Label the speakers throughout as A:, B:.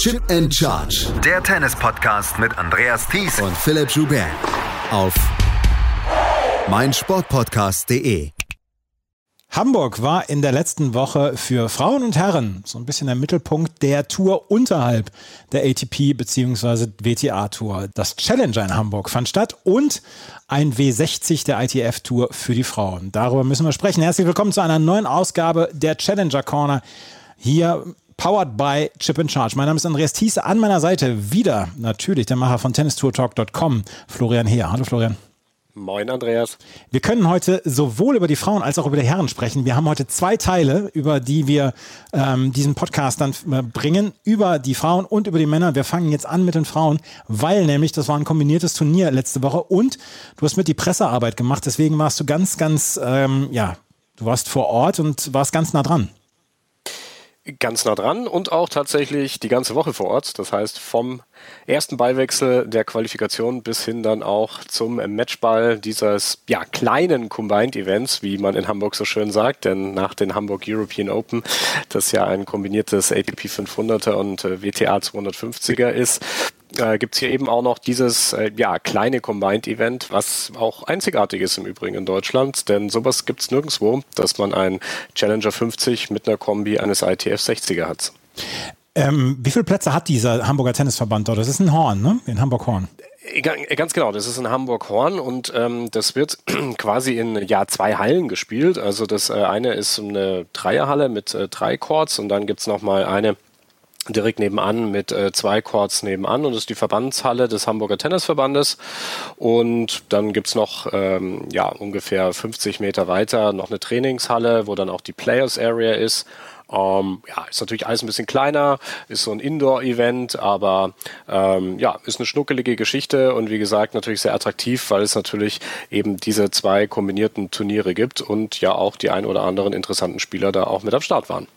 A: Chip and Charge.
B: Der Tennis-Podcast mit Andreas Thies
A: und Philipp Joubert. Auf meinsportpodcast.de.
C: Hamburg war in der letzten Woche für Frauen und Herren so ein bisschen der Mittelpunkt der Tour unterhalb der ATP bzw. WTA Tour. Das Challenger in Hamburg fand statt und ein W60 der ITF Tour für die Frauen. Darüber müssen wir sprechen. Herzlich willkommen zu einer neuen Ausgabe der Challenger Corner. Hier powered by Chip and Charge. Mein Name ist Andreas Thiese. An meiner Seite wieder natürlich der Macher von tennistourtalk.com, Florian Heer. Hallo Florian.
D: Moin, Andreas.
C: Wir können heute sowohl über die Frauen als auch über die Herren sprechen. Wir haben heute zwei Teile, über die wir ähm, diesen Podcast dann äh, bringen, über die Frauen und über die Männer. Wir fangen jetzt an mit den Frauen, weil nämlich das war ein kombiniertes Turnier letzte Woche und du hast mit die Pressearbeit gemacht. Deswegen warst du ganz, ganz, ähm, ja, du warst vor Ort und warst ganz nah dran
D: ganz nah dran und auch tatsächlich die ganze Woche vor Ort. Das heißt, vom ersten Ballwechsel der Qualifikation bis hin dann auch zum Matchball dieses ja, kleinen Combined Events, wie man in Hamburg so schön sagt, denn nach den Hamburg European Open, das ja ein kombiniertes ATP 500er und äh, WTA 250er ist, äh, gibt es hier eben auch noch dieses äh, ja, kleine Combined-Event, was auch einzigartig ist im Übrigen in Deutschland, denn sowas gibt es nirgendwo, dass man ein Challenger 50 mit einer Kombi eines ITF 60er hat.
C: Ähm, wie viele Plätze hat dieser Hamburger Tennisverband dort? Das ist ein Horn, ne? In Hamburg-Horn.
D: Äh, ganz genau, das ist in Hamburg-Horn und ähm, das wird quasi in ja, zwei Hallen gespielt. Also das äh, eine ist eine Dreierhalle mit äh, drei Courts und dann gibt es nochmal eine direkt nebenan mit äh, zwei Courts nebenan und das ist die Verbandshalle des Hamburger Tennisverbandes und dann gibt's noch ähm, ja, ungefähr 50 Meter weiter noch eine Trainingshalle, wo dann auch die Players Area ist ähm, ja, ist natürlich alles ein bisschen kleiner, ist so ein Indoor-Event, aber ähm, ja, ist eine schnuckelige Geschichte und wie gesagt natürlich sehr attraktiv, weil es natürlich eben diese zwei kombinierten Turniere gibt und ja auch die ein oder anderen interessanten Spieler da auch mit am Start waren.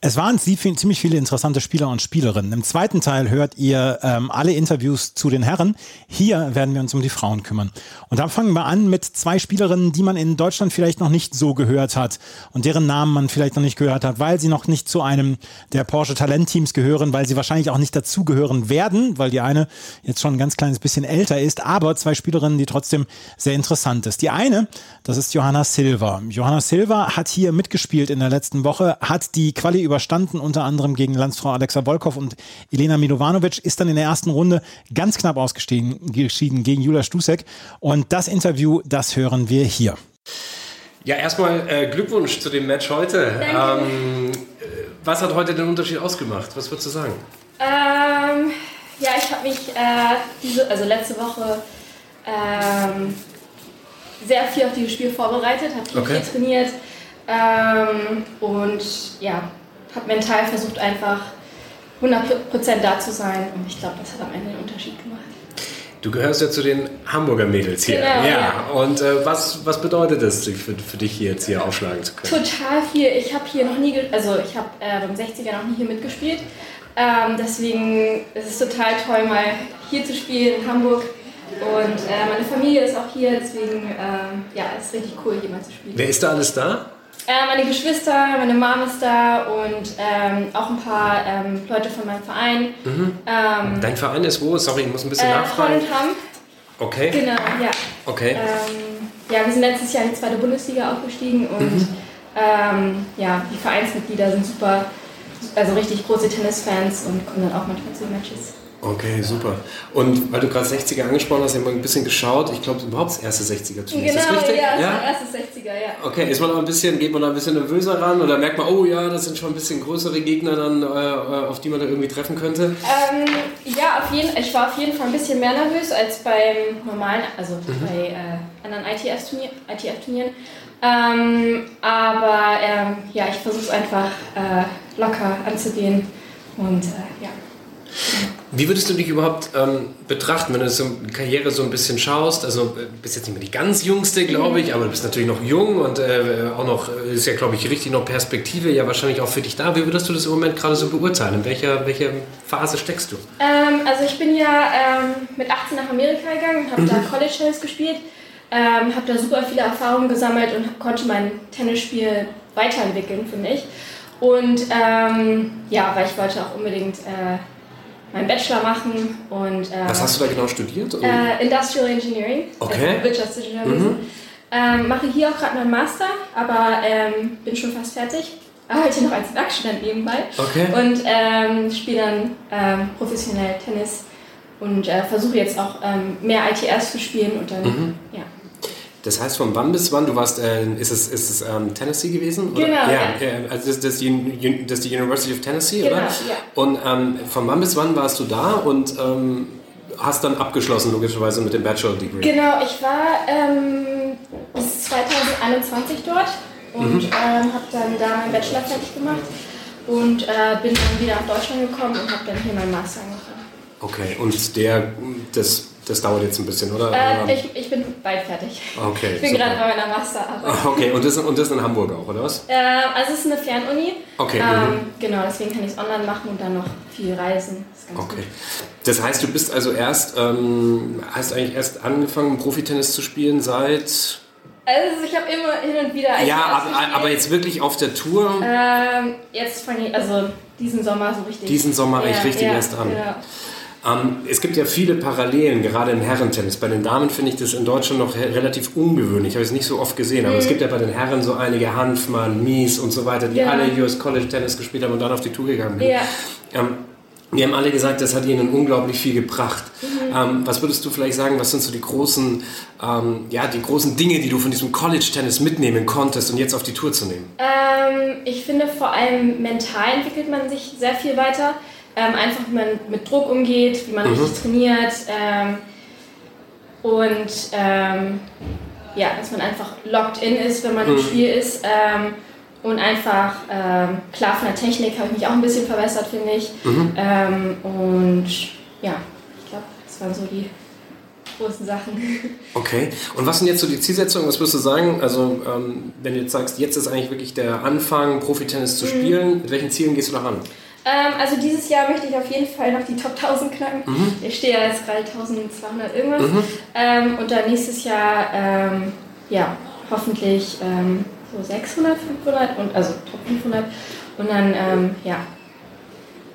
C: Es waren ziemlich viele interessante Spieler und Spielerinnen. Im zweiten Teil hört ihr ähm, alle Interviews zu den Herren. Hier werden wir uns um die Frauen kümmern. Und dann fangen wir an mit zwei Spielerinnen, die man in Deutschland vielleicht noch nicht so gehört hat und deren Namen man vielleicht noch nicht gehört hat, weil sie noch nicht zu einem der Porsche Talentteams gehören, weil sie wahrscheinlich auch nicht dazugehören werden, weil die eine jetzt schon ein ganz kleines bisschen älter ist, aber zwei Spielerinnen, die trotzdem sehr interessant ist. Die eine, das ist Johanna Silva. Johanna Silva hat hier mitgespielt in der letzten Woche, hat die Quali überstanden, unter anderem gegen Landsfrau Alexa Volkov und Elena Milovanovic, ist dann in der ersten Runde ganz knapp ausgeschieden gegen Julia Stusek. Und das Interview, das hören wir hier.
E: Ja, erstmal äh, Glückwunsch zu dem Match heute. Ähm, was hat heute den Unterschied ausgemacht? Was würdest du sagen?
F: Ähm, ja, ich habe mich äh, diese, also letzte Woche ähm, sehr viel auf dieses Spiel vorbereitet, habe viel, okay. viel trainiert, ähm, und ja, habe mental versucht einfach 100% da zu sein und ich glaube, das hat am Ende den Unterschied gemacht.
E: Du gehörst ja zu den Hamburger Mädels hier.
F: Genau, ja.
E: ja. Und äh, was, was bedeutet es für, für dich hier jetzt hier aufschlagen zu können?
F: Total viel. Ich habe hier noch nie, also ich habe äh, beim 60er noch nie hier mitgespielt. Ähm, deswegen ist es total toll, mal hier zu spielen in Hamburg. Und äh, meine Familie ist auch hier, deswegen ähm, ja, ist richtig cool, hier mal zu spielen.
E: Wer ist da alles da?
F: Äh, meine Geschwister, meine Mom ist da und ähm, auch ein paar ähm, Leute von meinem Verein.
E: Mhm. Ähm, Dein Verein ist wo? Sorry, ich muss ein bisschen äh, nachfragen.
F: Hollandham.
E: Okay.
F: Genau, ja.
E: Okay.
F: Ähm, ja, wir sind letztes Jahr in die zweite Bundesliga aufgestiegen und mhm. Ähm, ja, die Vereinsmitglieder sind super, also richtig große Tennisfans und kommen dann auch manchmal zu den Matches.
E: Okay, super. Und weil du gerade 60er angesprochen hast, ich habe mal ein bisschen geschaut. Ich glaube, überhaupt das erste 60er-Turnier.
F: Genau,
E: ist das richtig?
F: ja, ja? erstes 60er, ja.
E: Okay, ist man ein bisschen, geht man da ein bisschen nervöser ran oder merkt man, oh ja, das sind schon ein bisschen größere Gegner dann, äh, auf die man da irgendwie treffen könnte?
F: Ähm, ja, auf jeden, ich war auf jeden Fall ein bisschen mehr nervös als beim normalen, also mhm. bei äh, anderen ITF-Turnieren. ITF ähm, aber ähm, ja, ich versuche es einfach äh, locker anzugehen und äh, ja.
E: Wie würdest du dich überhaupt ähm, betrachten, wenn du so eine Karriere so ein bisschen schaust? Also du äh, bist jetzt nicht mehr die ganz jüngste, glaube ich, aber du bist natürlich noch jung und äh, auch noch, äh, ist ja, glaube ich, richtig noch Perspektive, ja wahrscheinlich auch für dich da. Wie würdest du das im Moment gerade so beurteilen? In welcher, welcher Phase steckst du?
F: Ähm, also ich bin ja ähm, mit 18 nach Amerika gegangen und habe mhm. da College Tennis gespielt. Ähm, habe da super viele Erfahrungen gesammelt und konnte mein Tennisspiel weiterentwickeln, finde ich. Und ähm, ja, weil ich wollte auch unbedingt... Äh, meinen Bachelor machen. Und, äh,
E: Was hast du da genau studiert?
F: Äh, Industrial Engineering.
E: Okay.
F: Also Wirtschaftsingenieurwesen. Mhm. Ähm, mache hier auch gerade meinen Master, aber ähm, bin schon fast fertig. Arbeite noch als Werkstudent nebenbei.
E: Okay.
F: Und ähm, spiele dann ähm, professionell Tennis und äh, versuche jetzt auch ähm, mehr ITS zu spielen und dann, mhm. ja.
E: Das heißt, von wann bis wann? Du warst, äh, ist es, ist es ähm, Tennessee gewesen?
F: Oder? Genau.
E: Ja, ja. also das, das, ist die, das die University of Tennessee,
F: genau,
E: oder?
F: Ja.
E: Und ähm, von wann bis wann warst du da und ähm, hast dann abgeschlossen, logischerweise mit dem Bachelor Degree?
F: Genau, ich war ähm, bis 2021 dort und mhm. Ähm, habe dann da meinen Bachelor fertig gemacht und äh, bin dann wieder nach Deutschland gekommen und habe dann hier meinen Master angefangen.
E: Okay, und der, das, das dauert jetzt ein bisschen, oder?
F: Äh, ich, ich bin bald fertig.
E: Okay.
F: Ich bin gerade bei meiner Masterarbeit.
E: Okay, und das, und das in Hamburg auch, oder was?
F: Äh, also es ist eine Fernuni.
E: Okay.
F: Ähm,
E: mhm.
F: Genau, deswegen kann ich es online machen und dann noch viel reisen.
E: Das okay. Gut. Das heißt, du bist also erst, ähm, hast eigentlich erst angefangen, Profitennis zu spielen seit...
F: Also ich habe immer hin und wieder.
E: Ja, aber, aber, jetzt wirklich auf der Tour?
F: Ähm, jetzt fange ich, also diesen Sommer so richtig.
E: Diesen Sommer ja, ich richtig ja, erst an. Genau. Ähm, es gibt ja viele Parallelen, gerade im Herrentennis. Bei den Damen finde ich das in Deutschland noch relativ ungewöhnlich. Ich habe es nicht so oft gesehen, aber mhm. es gibt ja bei den Herren so einige Hanfmann, Mies und so weiter, die ja. alle US College Tennis gespielt haben und dann auf die Tour gegangen sind. Ja. Ähm, wir haben alle gesagt, das hat ihnen unglaublich viel gebracht. Mhm. Ähm, was würdest du vielleicht sagen, was sind so die großen, ähm, ja, die großen Dinge, die du von diesem College-Tennis mitnehmen konntest und jetzt auf die Tour zu nehmen?
F: Ähm, ich finde, vor allem mental entwickelt man sich sehr viel weiter. Ähm, einfach, wie man mit Druck umgeht, wie man mhm. richtig trainiert. Ähm, und ähm, ja, dass man einfach locked in ist, wenn man mhm. im Spiel ist. Ähm, und einfach, ähm, klar, von der Technik habe ich mich auch ein bisschen verbessert, finde ich. Mhm. Ähm, und ja, ich glaube, das waren so die großen Sachen.
E: Okay. Und was sind jetzt so die Zielsetzungen? Was würdest du sagen? Also, wenn du jetzt sagst, jetzt ist eigentlich wirklich der Anfang, Profitennis zu mhm. spielen, mit welchen Zielen gehst du da ran?
F: Ähm, also dieses Jahr möchte ich auf jeden Fall noch die Top 1000 knacken. Mhm. Ich stehe ja jetzt gerade 1200 irgendwas. Mhm. Ähm, und dann nächstes Jahr, ähm, ja, hoffentlich ähm, so 600, 500 und also Top 500. Und dann, ähm, ja,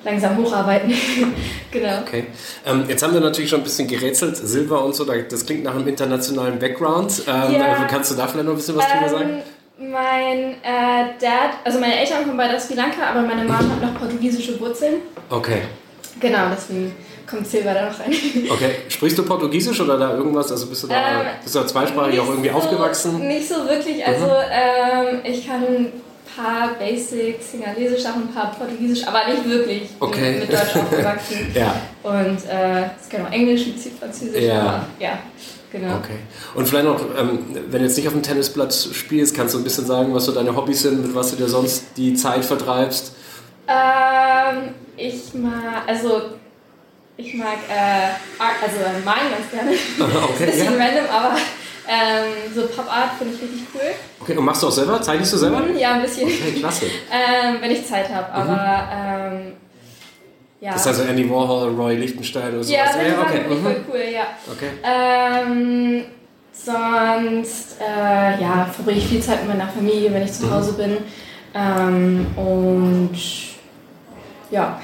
F: langsam hocharbeiten. genau.
E: Okay. Ähm, jetzt haben wir natürlich schon ein bisschen gerätselt, Silber und so, das klingt nach einem internationalen Background. Ähm, ja. Kannst du da vielleicht noch ein bisschen was drüber sagen?
F: Mein äh, Dad, also meine Eltern kommen beide aus Sri Lanka, aber meine Mom hat noch portugiesische Wurzeln.
E: Okay.
F: Genau, deswegen kommt Silber da noch rein.
E: Okay, sprichst du Portugiesisch oder da irgendwas? Also bist du da, ähm, bist du da zweisprachig auch irgendwie
F: so,
E: aufgewachsen?
F: Nicht so wirklich. Also mhm. ähm, ich kann ein paar Basics, Singalesisch, auch ein paar Portugiesisch, aber nicht wirklich.
E: Okay.
F: Mit Deutsch aufgewachsen.
E: ja.
F: Und äh, es kann auch Englisch, ein bisschen Französisch.
E: Ja.
F: Aber, ja. Genau.
E: Okay. Und vielleicht noch, ähm, wenn du jetzt nicht auf dem Tennisplatz spielst, kannst du ein bisschen sagen, was so deine Hobbys sind, mit was du dir sonst die Zeit vertreibst?
F: Ähm, ich mag, also ich mag äh, Art, also äh, malen ganz gerne.
E: Okay,
F: Bisschen
E: ja.
F: random, aber ähm, so Pop-Art finde ich richtig cool.
E: Okay, und machst du auch selber? Zeichnest du selber?
F: Mhm, ja, ein bisschen.
E: Okay, klasse.
F: ähm, wenn ich Zeit habe, aber mhm. ähm, ja.
E: Das ist also Andy Warhol, Roy Lichtenstein oder sowas?
F: Ja, ja,
E: okay.
F: Mhm. voll cool, ja.
E: Okay.
F: Ähm, sonst, äh, ja, verbringe ich viel Zeit mit meiner Familie, wenn ich zu mhm. Hause bin. Ähm, und ja,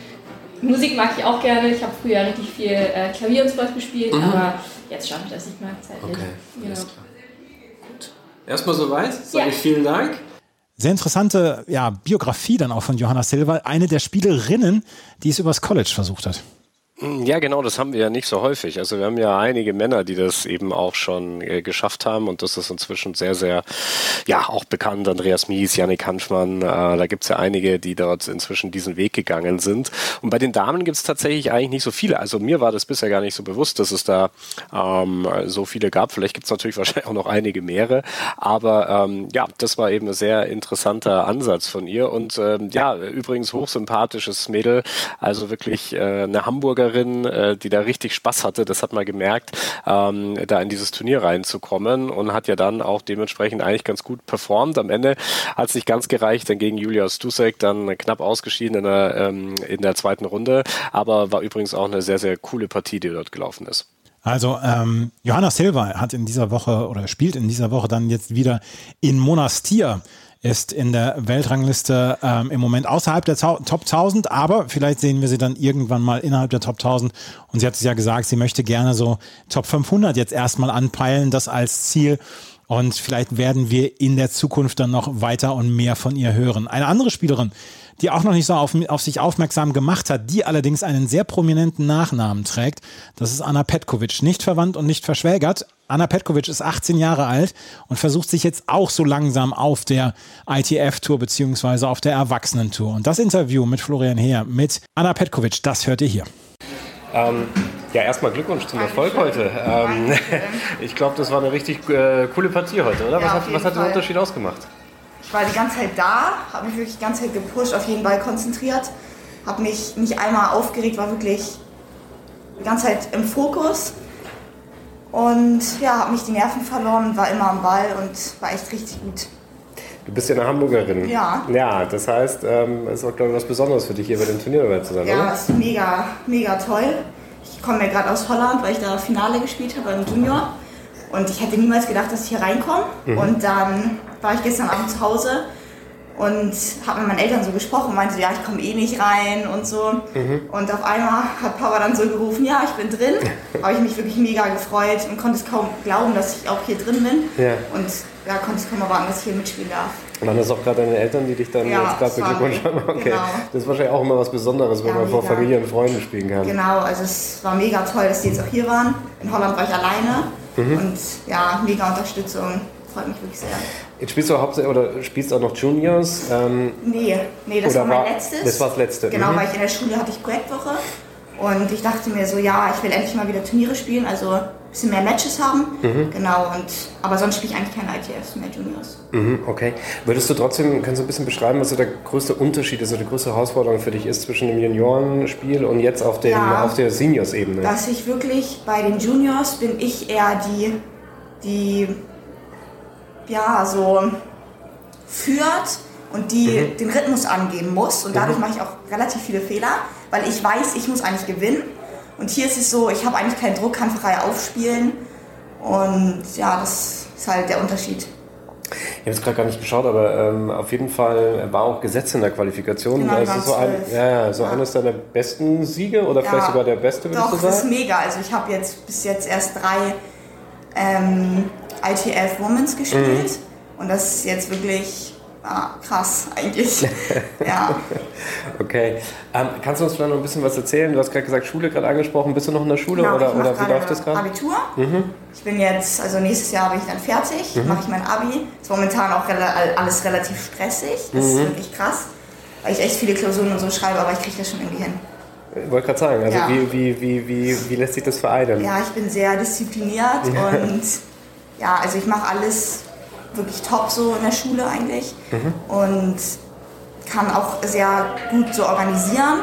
F: Musik mag ich auch gerne. Ich habe früher richtig viel äh, Klavier und sowas gespielt, mhm. aber jetzt schaffe ich das nicht mehr zeitlich.
E: Okay, genau. Gut. Erstmal soweit. Sage ja. ich vielen Dank.
C: Sehr interessante ja, Biografie dann auch von Johanna Silva, eine der Spielerinnen, die es übers College versucht hat.
D: Hm, ja, genau, das haben wir ja nicht so häufig. Also wir haben ja einige Männer, die das eben auch schon äh, geschafft haben und das ist inzwischen sehr, sehr, ja, auch bekannt. Andreas Mies, Janik Hanfmann, äh, da gibt's ja einige, die dort inzwischen diesen Weg gegangen sind. Und bei den Damen gibt's tatsächlich eigentlich nicht so viele. Also mir war das bisher gar nicht so bewusst, dass es da ähm, so viele gab. Vielleicht gibt's natürlich wahrscheinlich auch noch einige mehrere. Aber ähm, ja, das war eben ein sehr interessanter Ansatz von ihr. Und ähm, ja, übrigens hochsympathisches Mädel, also wirklich äh, eine Hamburger Hamburgerin, äh, die da richtig Spaß hatte, das hat man gemerkt, ähm, da in dieses Turnier reinzukommen und hat ja dann auch dementsprechend eigentlich ganz gut performt. Am Ende hat es nicht ganz gereicht, dann gegen Julia Stusek dann knapp ausgeschieden in der, ähm, in der zweiten Runde, aber war übrigens auch eine sehr, sehr coole Partie, die dort gelaufen ist.
C: Also ähm, Johanna Silva hat in dieser Woche oder spielt in dieser Woche dann jetzt wieder in Monastir ist in der Weltrangliste ähm, im Moment außerhalb der Top 1000, aber vielleicht sehen wir sie dann irgendwann mal innerhalb der Top 1000. Und sie hat es ja gesagt, sie möchte gerne so Top 500 jetzt erstmal anpeilen, das als Ziel. Und vielleicht werden wir in der Zukunft dann noch weiter und mehr von ihr hören. Eine andere Spielerin, die auch noch nicht so auf, auf sich aufmerksam gemacht hat, die allerdings einen sehr prominenten Nachnamen trägt. Das ist Anna Petkovic, nicht verwandt und nicht verschwägert. Anna Petkovic ist 18 Jahre alt und versucht sich jetzt auch so langsam auf der ITF-Tour beziehungsweise auf der Erwachsenentour. Und das Interview mit Florian Heer mit Anna Petkovic, das hört ihr hier.
E: Ähm, ja, erstmal Glückwunsch zum Erfolg heute. Ähm, ich glaube, das war eine richtig äh, coole Partie heute, oder?
G: Ja,
E: was hat, was hat den
G: Fall.
E: Unterschied ausgemacht?
G: Ich war die ganze Zeit da, habe mich wirklich die ganze Zeit gepusht, auf jeden Ball konzentriert, habe mich nicht einmal aufgeregt, war wirklich die ganze Zeit im Fokus und ja, habe nicht die Nerven verloren, war immer am Ball und war echt richtig gut.
E: Du bist ja eine Hamburgerin.
G: Ja.
E: Ja, das heißt, ähm, es ist auch, glaube ich, was Besonderes für dich, hier bei dem Turnier dabei zu sein,
G: Ja,
E: oder?
G: ist mega, mega toll. Ich komme ja gerade aus Holland, weil ich da Finale gespielt habe beim Junior. Und ich hätte niemals gedacht, dass ich hier reinkomme. Und dann war ich gestern Abend zu Hause und habe mit meinen Eltern so gesprochen und meinte, ja, ich komme eh nicht rein und so. Und auf einmal hat Papa dann so gerufen, ja, ich bin drin. habe ich mich wirklich mega gefreut und konnte es kaum glauben, dass ich auch hier drin bin.
E: Ja.
G: Und ja, konnte es kaum erwarten, dass ich hier mitspielen darf.
E: Waren das auch gerade deine Eltern, die dich dann
G: Ja,
E: jetzt gerade beglückwünscht haben? Okay.
G: Genau.
E: Das ist wahrscheinlich auch immer was Besonderes, wenn
G: Ja,
E: man vor. Familie und Freunden spielen kann.
G: Genau, also es war mega toll, dass die jetzt auch hier waren. In Holland war ich alleine und ja, mega Unterstützung. Freut mich wirklich sehr.
E: Jetzt spielst du hauptsächlich oder spielst auch noch Juniors. Ähm,
G: Nee, nee, das war mein
E: war-
G: letztes.
E: das war das letzte,
G: Genau,
E: mhm.
G: weil ich in der Schule hatte ich Projektwoche und ich dachte mir so, ja, ich will endlich mal wieder Turniere spielen, also bisschen mehr Matches haben.
E: Mhm.
G: Genau, und aber sonst spiele ich eigentlich keine ITFs mehr Juniors.
E: mhm, okay. Würdest du trotzdem, kannst du ein bisschen beschreiben, was so der größte Unterschied ist oder die größte Herausforderung für dich ist zwischen dem Juniorenspiel und jetzt auf, dem,
G: Ja.
E: auf der Seniors-Ebene?
G: Dass ich wirklich bei den Juniors bin ich eher die, die ja so führt und die
E: Mhm.
G: den Rhythmus angeben muss. Und dadurch mache ich auch relativ viele Fehler, weil ich weiß, ich muss eigentlich gewinnen. Und hier ist es so, ich habe eigentlich keinen Druck, kann frei aufspielen. Und ja, das ist halt der Unterschied.
E: Ich habe jetzt gerade gar nicht geschaut, aber ähm, auf jeden Fall war auch Gesetz in der Qualifikation.
G: Genau,
E: ist so, ein, ja, so
G: Ja.
E: eines deiner besten Siege oder vielleicht
G: Ja,
E: sogar der beste, würdest
G: Doch,
E: du
G: das ist
E: sagen?
G: mega. Also ich habe jetzt bis jetzt erst drei ähm, ITF Womens gespielt.
E: Mhm.
G: Und das ist jetzt wirklich ah, krass eigentlich. ja.
E: Okay. Ähm, kannst du uns vielleicht noch ein bisschen was erzählen? Du hast gerade gesagt, Schule gerade angesprochen. Bist du noch in der Schule
G: Genau,
E: oder, oder wie läuft das gerade? Mhm.
G: Abitur. Ich bin jetzt, also nächstes Jahr bin ich dann fertig, mache ich mein Abi. Ist momentan auch rela alles relativ stressig. Das
E: Mhm.
G: ist wirklich krass, weil ich echt viele Klausuren und so schreibe, aber ich kriege das schon irgendwie hin.
E: Ich wollte gerade sagen, also
G: Ja.
E: wie, wie, wie, wie, wie lässt sich das vereinen?
G: Ja, ich bin sehr diszipliniert und ja, also ich mache alles wirklich top so in der Schule eigentlich und kann auch sehr gut so organisieren.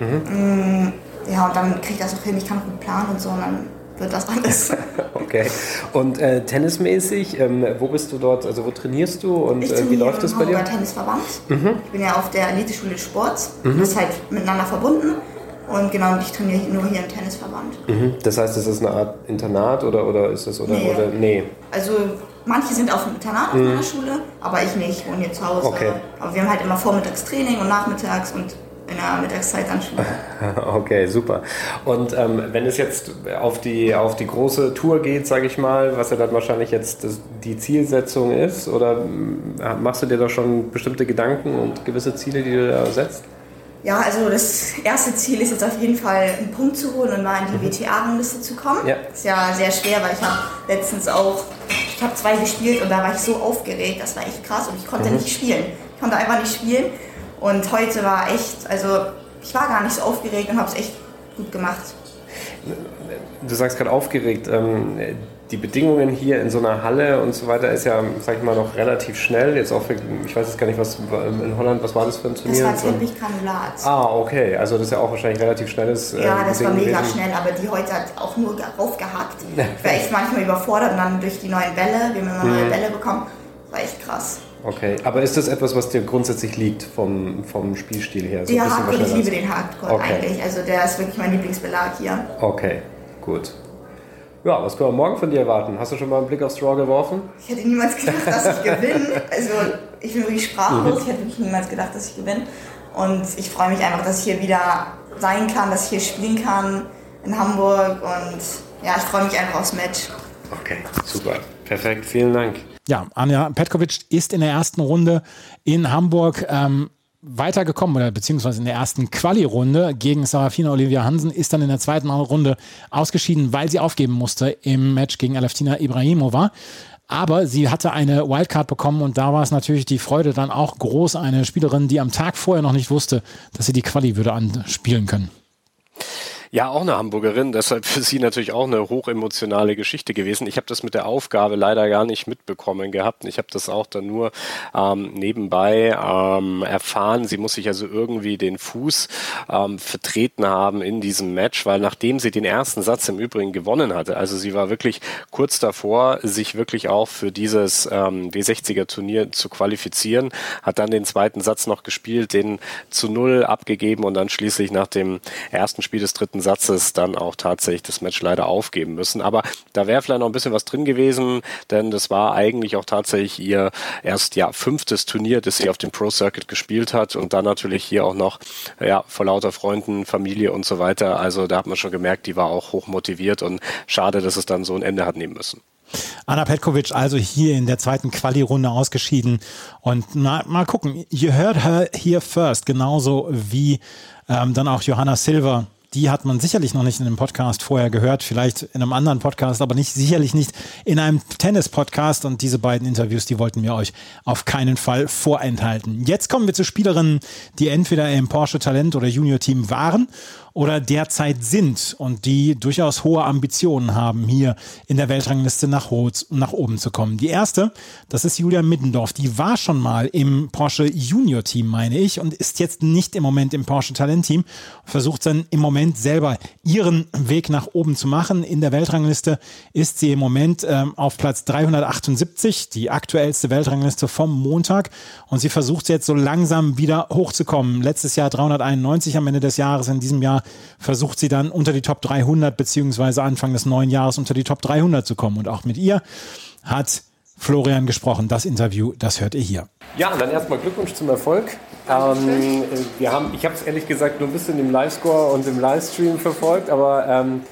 G: Mm, Ja, und dann kriege ich das auch hin, ich kann gut planen und so und dann wird das alles.
E: Okay. Und äh, tennismäßig, ähm, wo bist du dort, also wo trainierst du und
G: Ich
E: äh, wie läuft das bei dir?
G: Hamburger Tennisverband. Ich bin ja auf der Eliteschule des Sports. Das ist halt miteinander verbunden. Und genau, und ich trainiere nur hier im Tennisverband.
E: Mhm. Das heißt, ist das eine Art Internat oder, oder ist das oder
G: Nee.
E: oder nee?
G: Also manche sind auf dem Internat auf meiner Schule, aber ich nicht, ich wohne hier zu Hause.
E: Okay.
G: Aber wir haben halt immer Vormittagstraining und nachmittags und in der Mittagszeit dann Schule.
E: Okay, super. Und ähm, wenn es jetzt auf die, auf die große Tour geht, sage ich mal, was ja dann wahrscheinlich jetzt das, die Zielsetzung ist, oder mm, machst du dir da schon bestimmte Gedanken und gewisse Ziele, die du da setzt?
G: Ja, also das erste Ziel ist jetzt auf jeden Fall einen Punkt zu holen und mal in die WTA-Rangliste zu kommen.
E: Ja.
G: Ist ja sehr schwer, weil ich habe letztens auch, ich habe zwei gespielt und da war ich so aufgeregt, das war echt krass und ich konnte nicht spielen. Ich konnte einfach nicht spielen und heute war echt, also ich war gar nicht so aufgeregt und habe es echt gut gemacht.
E: Du sagst gerade aufgeregt, ähm, die Bedingungen hier in so einer Halle und so weiter ist ja, sag ich mal, noch relativ schnell. Jetzt auch, für, ich weiß jetzt gar nicht, was in Holland, was war das für ein
G: Das
E: Turnier?
G: war
E: So ein-
G: Teppichgranulat.
E: Ah, okay. Also das ist ja auch wahrscheinlich relativ schnelles. äh,
G: Ja, das war
E: Ding
G: mega
E: gewesen.
G: schnell, aber die heute hat auch nur raufgehackt. Ich war echt manchmal überfordert und dann durch die neuen Bälle, wir haben immer neue Bälle bekommen, war echt krass.
E: Okay, aber ist das etwas, was dir grundsätzlich liegt vom, vom Spielstil her? So
G: Hardcore, ich liebe den Hardcore
E: Okay.
G: eigentlich. Also der ist wirklich mein Lieblingsbelag hier.
E: Okay, gut. Ja, was können wir morgen von dir erwarten? Hast du schon mal einen Blick aufs Draw geworfen?
G: Ich hätte niemals gedacht, dass ich gewinne. Also ich bin wirklich sprachlos. Ich hätte wirklich niemals gedacht, dass ich gewinne. Und ich freue mich einfach, dass ich hier wieder sein kann, dass ich hier spielen kann in Hamburg. Und ja, ich freue mich einfach aufs Match.
E: Okay, super. Perfekt, vielen Dank.
C: Ja, Anja Petkovic ist in der ersten Runde in Hamburg ähm, weitergekommen oder beziehungsweise in der ersten Quali-Runde gegen Sarafina Olivia Hansen, ist dann in der zweiten Runde ausgeschieden, weil sie aufgeben musste im Match gegen Aleftina Ibrahimova. Aber sie hatte eine Wildcard bekommen und da war es natürlich die Freude dann auch groß, eine Spielerin, die am Tag vorher noch nicht wusste, dass sie die Quali würde anspielen können.
D: Ja, auch eine Hamburgerin, deshalb für sie natürlich auch eine hochemotionale Geschichte gewesen. Ich habe das mit der Aufgabe leider gar nicht mitbekommen gehabt. Ich habe das auch dann nur ähm, nebenbei ähm, erfahren. Sie muss sich also irgendwie den Fuß ähm, vertreten haben in diesem Match, weil nachdem sie den ersten Satz im Übrigen gewonnen hatte, also sie war wirklich kurz davor, sich wirklich auch für dieses ähm, W60er-Turnier zu qualifizieren, hat dann den zweiten Satz noch gespielt, den zu null abgegeben und dann schließlich nach dem ersten Spiel des dritten Satzes dann auch tatsächlich das Match leider aufgeben müssen. Aber da wäre vielleicht noch ein bisschen was drin gewesen, denn das war eigentlich auch tatsächlich ihr erst ja fünftes Turnier, das sie auf dem Pro Circuit gespielt hat und dann natürlich hier auch noch ja vor lauter Freunden, Familie und so weiter. Also da hat man schon gemerkt, die war auch hoch motiviert und schade, dass es dann so ein Ende hat nehmen müssen.
C: Anna Petkovic also hier in der zweiten Quali-Runde ausgeschieden. Und na, mal gucken, you heard her here first, genauso wie ähm, dann auch Johanna Silver die hat man sicherlich noch nicht in einem Podcast vorher gehört, vielleicht in einem anderen Podcast, aber nicht sicherlich nicht in einem Tennis-Podcast. Und diese beiden Interviews, die wollten wir euch auf keinen Fall vorenthalten. Jetzt kommen wir zu Spielerinnen, die entweder im Porsche Talent oder Junior Team waren oder derzeit sind und die durchaus hohe Ambitionen haben, hier in der Weltrangliste nach, nach oben zu kommen. Die erste, das ist Julia Middendorf. Die war schon mal im Porsche Junior Team, meine ich, und ist jetzt nicht im Moment im Porsche Talent Team. Versucht dann im Moment selber ihren Weg nach oben zu machen. In der Weltrangliste ist sie im Moment ähm, auf Platz 378, die aktuellste Weltrangliste vom Montag. Und sie versucht jetzt so langsam wieder hochzukommen. Letztes Jahr 391 am Ende des Jahres, in diesem Jahr versucht sie dann unter die Top 300 beziehungsweise Anfang des neuen Jahres unter die Top 300 zu kommen. Und auch mit ihr hat Florian gesprochen. Das Interview, das hört ihr hier.
E: Ja, dann erstmal Glückwunsch zum Erfolg. Ähm, wir haben, ich habe es ehrlich gesagt nur ein bisschen im Livescore und im Livestream verfolgt, aber ähm,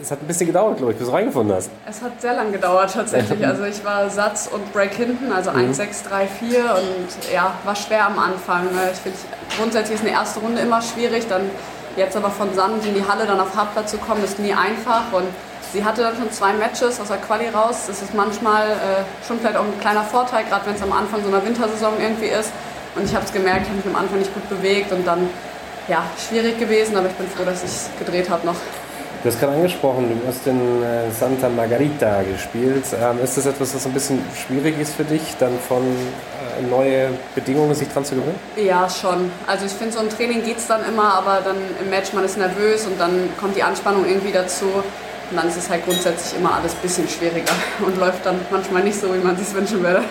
E: es hat ein bisschen gedauert, glaube ich, bis du reingefunden hast.
H: Es hat sehr lange gedauert tatsächlich. Also ich war Satz und Break hinten, also mhm. 1, 6, 3, 4 und ja, war schwer am Anfang. Ich finde, grundsätzlich ist eine erste Runde immer schwierig, dann Jetzt aber von Sand in die Halle dann auf Hartplatz zu kommen, ist nie einfach. Und sie hatte dann schon zwei Matches aus der Quali raus. Das ist manchmal äh, schon vielleicht auch ein kleiner Vorteil, gerade wenn es am Anfang so einer Wintersaison irgendwie ist. Und ich habe es gemerkt, ich habe mich am Anfang nicht gut bewegt und dann ja, schwierig gewesen, aber ich bin froh, dass ich es gedreht habe noch.
E: Du hast gerade angesprochen, du hast in äh, Santa Margarita gespielt. Ähm, ist das etwas, was ein bisschen schwierig ist für dich, dann von neue Bedingungen sich dran zu gewöhnen?
H: Ja, schon. Also ich finde, so im Training geht es dann immer, aber dann im Match, man ist nervös und dann kommt die Anspannung irgendwie dazu. Und dann ist es halt grundsätzlich immer alles ein bisschen schwieriger und läuft dann manchmal nicht so, wie man sich wünschen würde.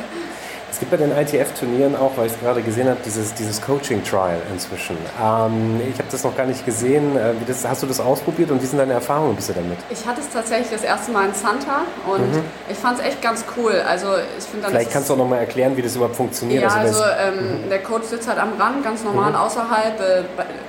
E: Es gibt bei den ITF-Turnieren auch, weil ich es gerade gesehen habe, dieses, dieses Coaching-Trial inzwischen. Ähm, ich habe das noch gar nicht gesehen. Äh, das, hast du das ausprobiert und wie sind deine Erfahrungen bisher damit?
H: Ich hatte es tatsächlich das erste Mal in Santa und mhm. ich fand es echt ganz cool. Also ich
E: dann, Vielleicht kannst du auch noch mal erklären, wie das überhaupt funktioniert.
H: Ja, also, also ähm, mhm. der Coach sitzt halt am Rand, ganz normal mhm. außerhalb. Äh,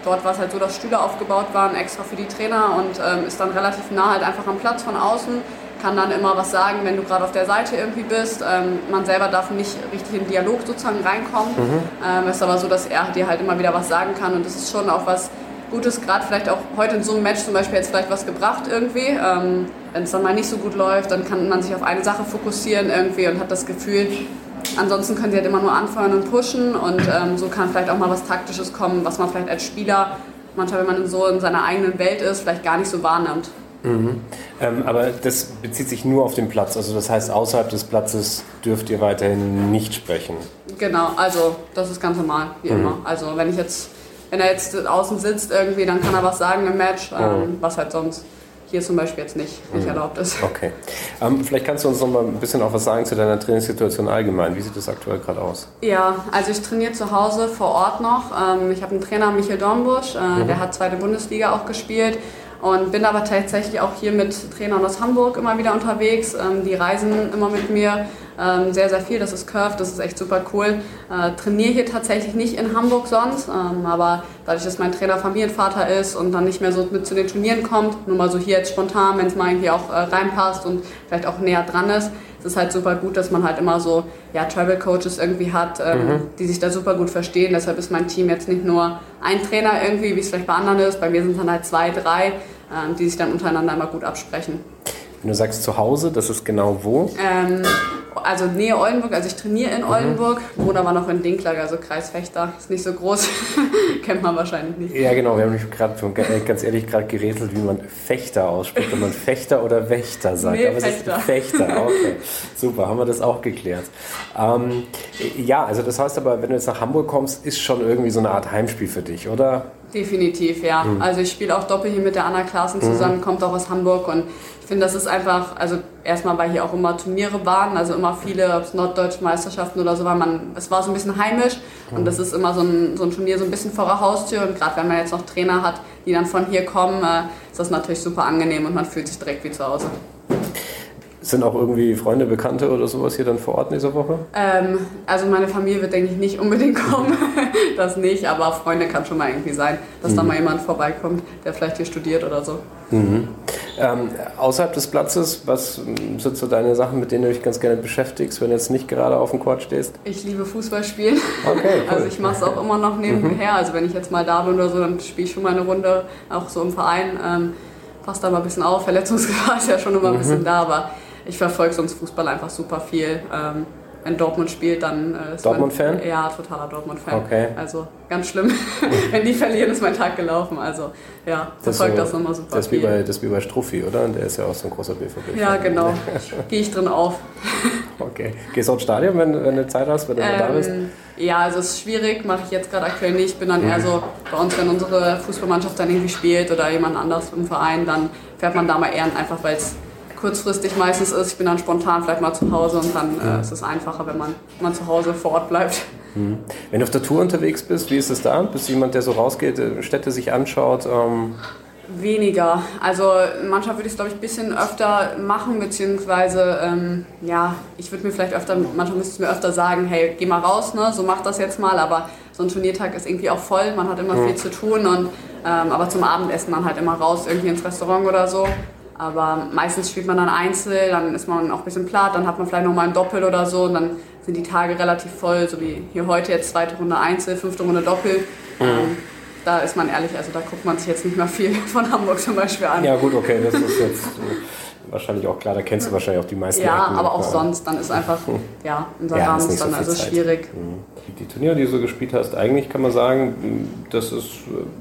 H: dort war es halt so, dass Stühle aufgebaut waren, extra für die Trainer und ähm, ist dann relativ nah halt einfach am Platz von außen kann dann immer was sagen, wenn du gerade auf der Seite irgendwie bist. Ähm, man selber darf nicht richtig in Dialog sozusagen reinkommen. Mhm. Ähm, ist aber so, dass er dir halt immer wieder was sagen kann und das ist schon auch was Gutes, gerade vielleicht auch heute in so einem Match zum Beispiel jetzt vielleicht was gebracht irgendwie. Ähm, wenn es dann mal nicht so gut läuft, dann kann man sich auf eine Sache fokussieren irgendwie und hat das Gefühl, ansonsten können sie halt immer nur anfeuern und pushen und ähm, so kann vielleicht auch mal was Taktisches kommen, was man vielleicht als Spieler manchmal, wenn man so in seiner eigenen Welt ist, vielleicht gar nicht so wahrnimmt.
E: Mhm. Ähm, aber das bezieht sich nur auf den Platz. Also das heißt, außerhalb des Platzes dürft ihr weiterhin nicht sprechen.
H: Genau, also das ist ganz normal, wie mhm. immer. Also wenn ich jetzt, wenn er jetzt außen sitzt irgendwie, dann kann er was sagen im Match, ähm, mhm. was halt sonst hier zum Beispiel jetzt nicht, nicht mhm. erlaubt ist.
E: Okay. Ähm, vielleicht kannst du uns noch mal ein bisschen auch was sagen zu deiner Trainingssituation allgemein. Wie sieht das aktuell gerade aus?
H: Ja, also ich trainiere zu Hause vor Ort noch. Ähm, ich habe einen Trainer, Michael Dornbusch, äh, mhm. der hat zweite Bundesliga auch gespielt und bin aber tatsächlich auch hier mit Trainern aus Hamburg immer wieder unterwegs. Ähm, die reisen immer mit mir ähm, sehr, sehr viel. Das ist Curve, das ist echt super cool. Äh, trainiere hier tatsächlich nicht in Hamburg sonst, ähm, aber dadurch, dass mein Trainer Familienvater ist und dann nicht mehr so mit zu den Turnieren kommt, nur mal so hier jetzt spontan, wenn es mal irgendwie auch äh, reinpasst und vielleicht auch näher dran ist, ist es halt super gut, dass man halt immer so ja, Travel Coaches irgendwie hat, ähm, mhm. die sich da super gut verstehen. Deshalb ist mein Team jetzt nicht nur ein Trainer irgendwie, wie es vielleicht bei anderen ist. Bei mir sind es dann halt zwei, drei, die sich dann untereinander immer gut absprechen.
E: Wenn du sagst zu Hause, das ist genau wo?
H: Ähm, also Nähe Oldenburg, also ich trainiere in mhm. Oldenburg, wohne aber noch in Dinklage, also Kreisfechter, ist nicht so groß, kennt man wahrscheinlich nicht.
E: Ja genau, wir haben mich gerade ganz ehrlich gerade gerätselt, wie man Fechter ausspricht, ob man Fechter oder Wächter sagt.
H: Nee, aber Fechter.
E: es ist Fechter, okay. Super, haben wir das auch geklärt. Ähm, ja, also das heißt aber, wenn du jetzt nach Hamburg kommst, ist schon irgendwie so eine Art Heimspiel für dich, oder?
H: Definitiv, ja. Mhm. Also ich spiele auch Doppel hier mit der Anna Klaassen zusammen, mhm. kommt auch aus Hamburg und ich finde, das ist einfach, also erstmal, weil hier auch immer Turniere waren, also immer viele, ob es norddeutsche Meisterschaften oder so war, man, es war so ein bisschen heimisch mhm. und das ist immer so ein, so ein Turnier so ein bisschen vor der Haustür und gerade wenn man jetzt noch Trainer hat, die dann von hier kommen, äh, ist das natürlich super angenehm und man fühlt sich direkt wie zu Hause.
E: Sind auch irgendwie Freunde, Bekannte oder sowas hier dann vor Ort in dieser Woche?
H: Ähm, also meine Familie wird, denke ich, nicht unbedingt kommen. das nicht, aber Freunde kann schon mal irgendwie sein, dass mhm. da mal jemand vorbeikommt, der vielleicht hier studiert oder so.
E: Mhm. Ähm, außerhalb des Platzes, was sind so deine Sachen, mit denen du dich ganz gerne beschäftigst, wenn du jetzt nicht gerade auf dem Court stehst?
H: Ich liebe Fußball spielen.
E: Okay, cool.
H: Also ich mache es auch immer noch nebenher. Mhm. Also wenn ich jetzt mal da bin oder so, dann spiele ich schon mal eine Runde, auch so im Verein. Ähm, passt da mal ein bisschen auf. Verletzungsgefahr ist ja schon immer ein bisschen mhm. da, aber ich verfolge sonst Fußball einfach super viel. Ähm, wenn Dortmund spielt, dann
E: äh, Dortmund-Fan?
H: Ja, totaler Dortmund-Fan. Okay. Also ganz schlimm. wenn die verlieren, ist mein Tag gelaufen. Also ja, verfolgt das, so, das nochmal super
E: das
H: viel.
E: Wie bei, das ist wie bei Struffi, oder? Der ist ja auch so ein großer BVB.
H: Ja, genau. Gehe ich drin auf.
E: okay. Gehst du ins Stadion, wenn, wenn du Zeit hast, wenn du ähm, da bist?
H: Ja, also es ist schwierig, mache ich jetzt gerade aktuell nicht. Ich bin dann eher so bei uns, wenn unsere Fußballmannschaft dann irgendwie spielt oder jemand anders im Verein, dann fährt man da mal eher einfach, weil es kurzfristig meistens ist. Ich bin dann spontan vielleicht mal zu Hause und dann äh, ist es einfacher, wenn man, wenn man zu Hause vor Ort bleibt.
E: Mhm. Wenn du auf der Tour unterwegs bist, wie ist es da? Bist du jemand, der so rausgeht, äh, Städte sich anschaut? Ähm
H: Weniger. Also manchmal würde ich es, glaube ich, ein bisschen öfter machen, beziehungsweise, ähm, ja, ich würde mir vielleicht öfter, manchmal müsste ich mir öfter sagen, hey, geh mal raus, ne, so mach das jetzt mal, aber so ein Turniertag ist irgendwie auch voll, man hat immer mhm. viel zu tun und, ähm, aber zum Abendessen dann halt immer raus, irgendwie ins Restaurant oder so. Aber meistens spielt man dann Einzel, dann ist man auch ein bisschen platt, dann hat man vielleicht nochmal ein Doppel oder so und dann sind die Tage relativ voll, so wie hier heute jetzt zweite Runde Einzel, fünfte Runde Doppel. Mhm. Ähm, da ist man ehrlich, also da guckt man sich jetzt nicht mehr viel von Hamburg zum Beispiel an.
E: Ja gut, okay, das ist jetzt wahrscheinlich auch klar, da kennst du wahrscheinlich auch die meisten.
H: Ja, Ecken, aber auch sonst, dann ist einfach, ja, unser ja, Rahmen ist dann so also Zeit. schwierig. Mhm.
E: Die Turniere, die du so gespielt hast, eigentlich kann man sagen, das ist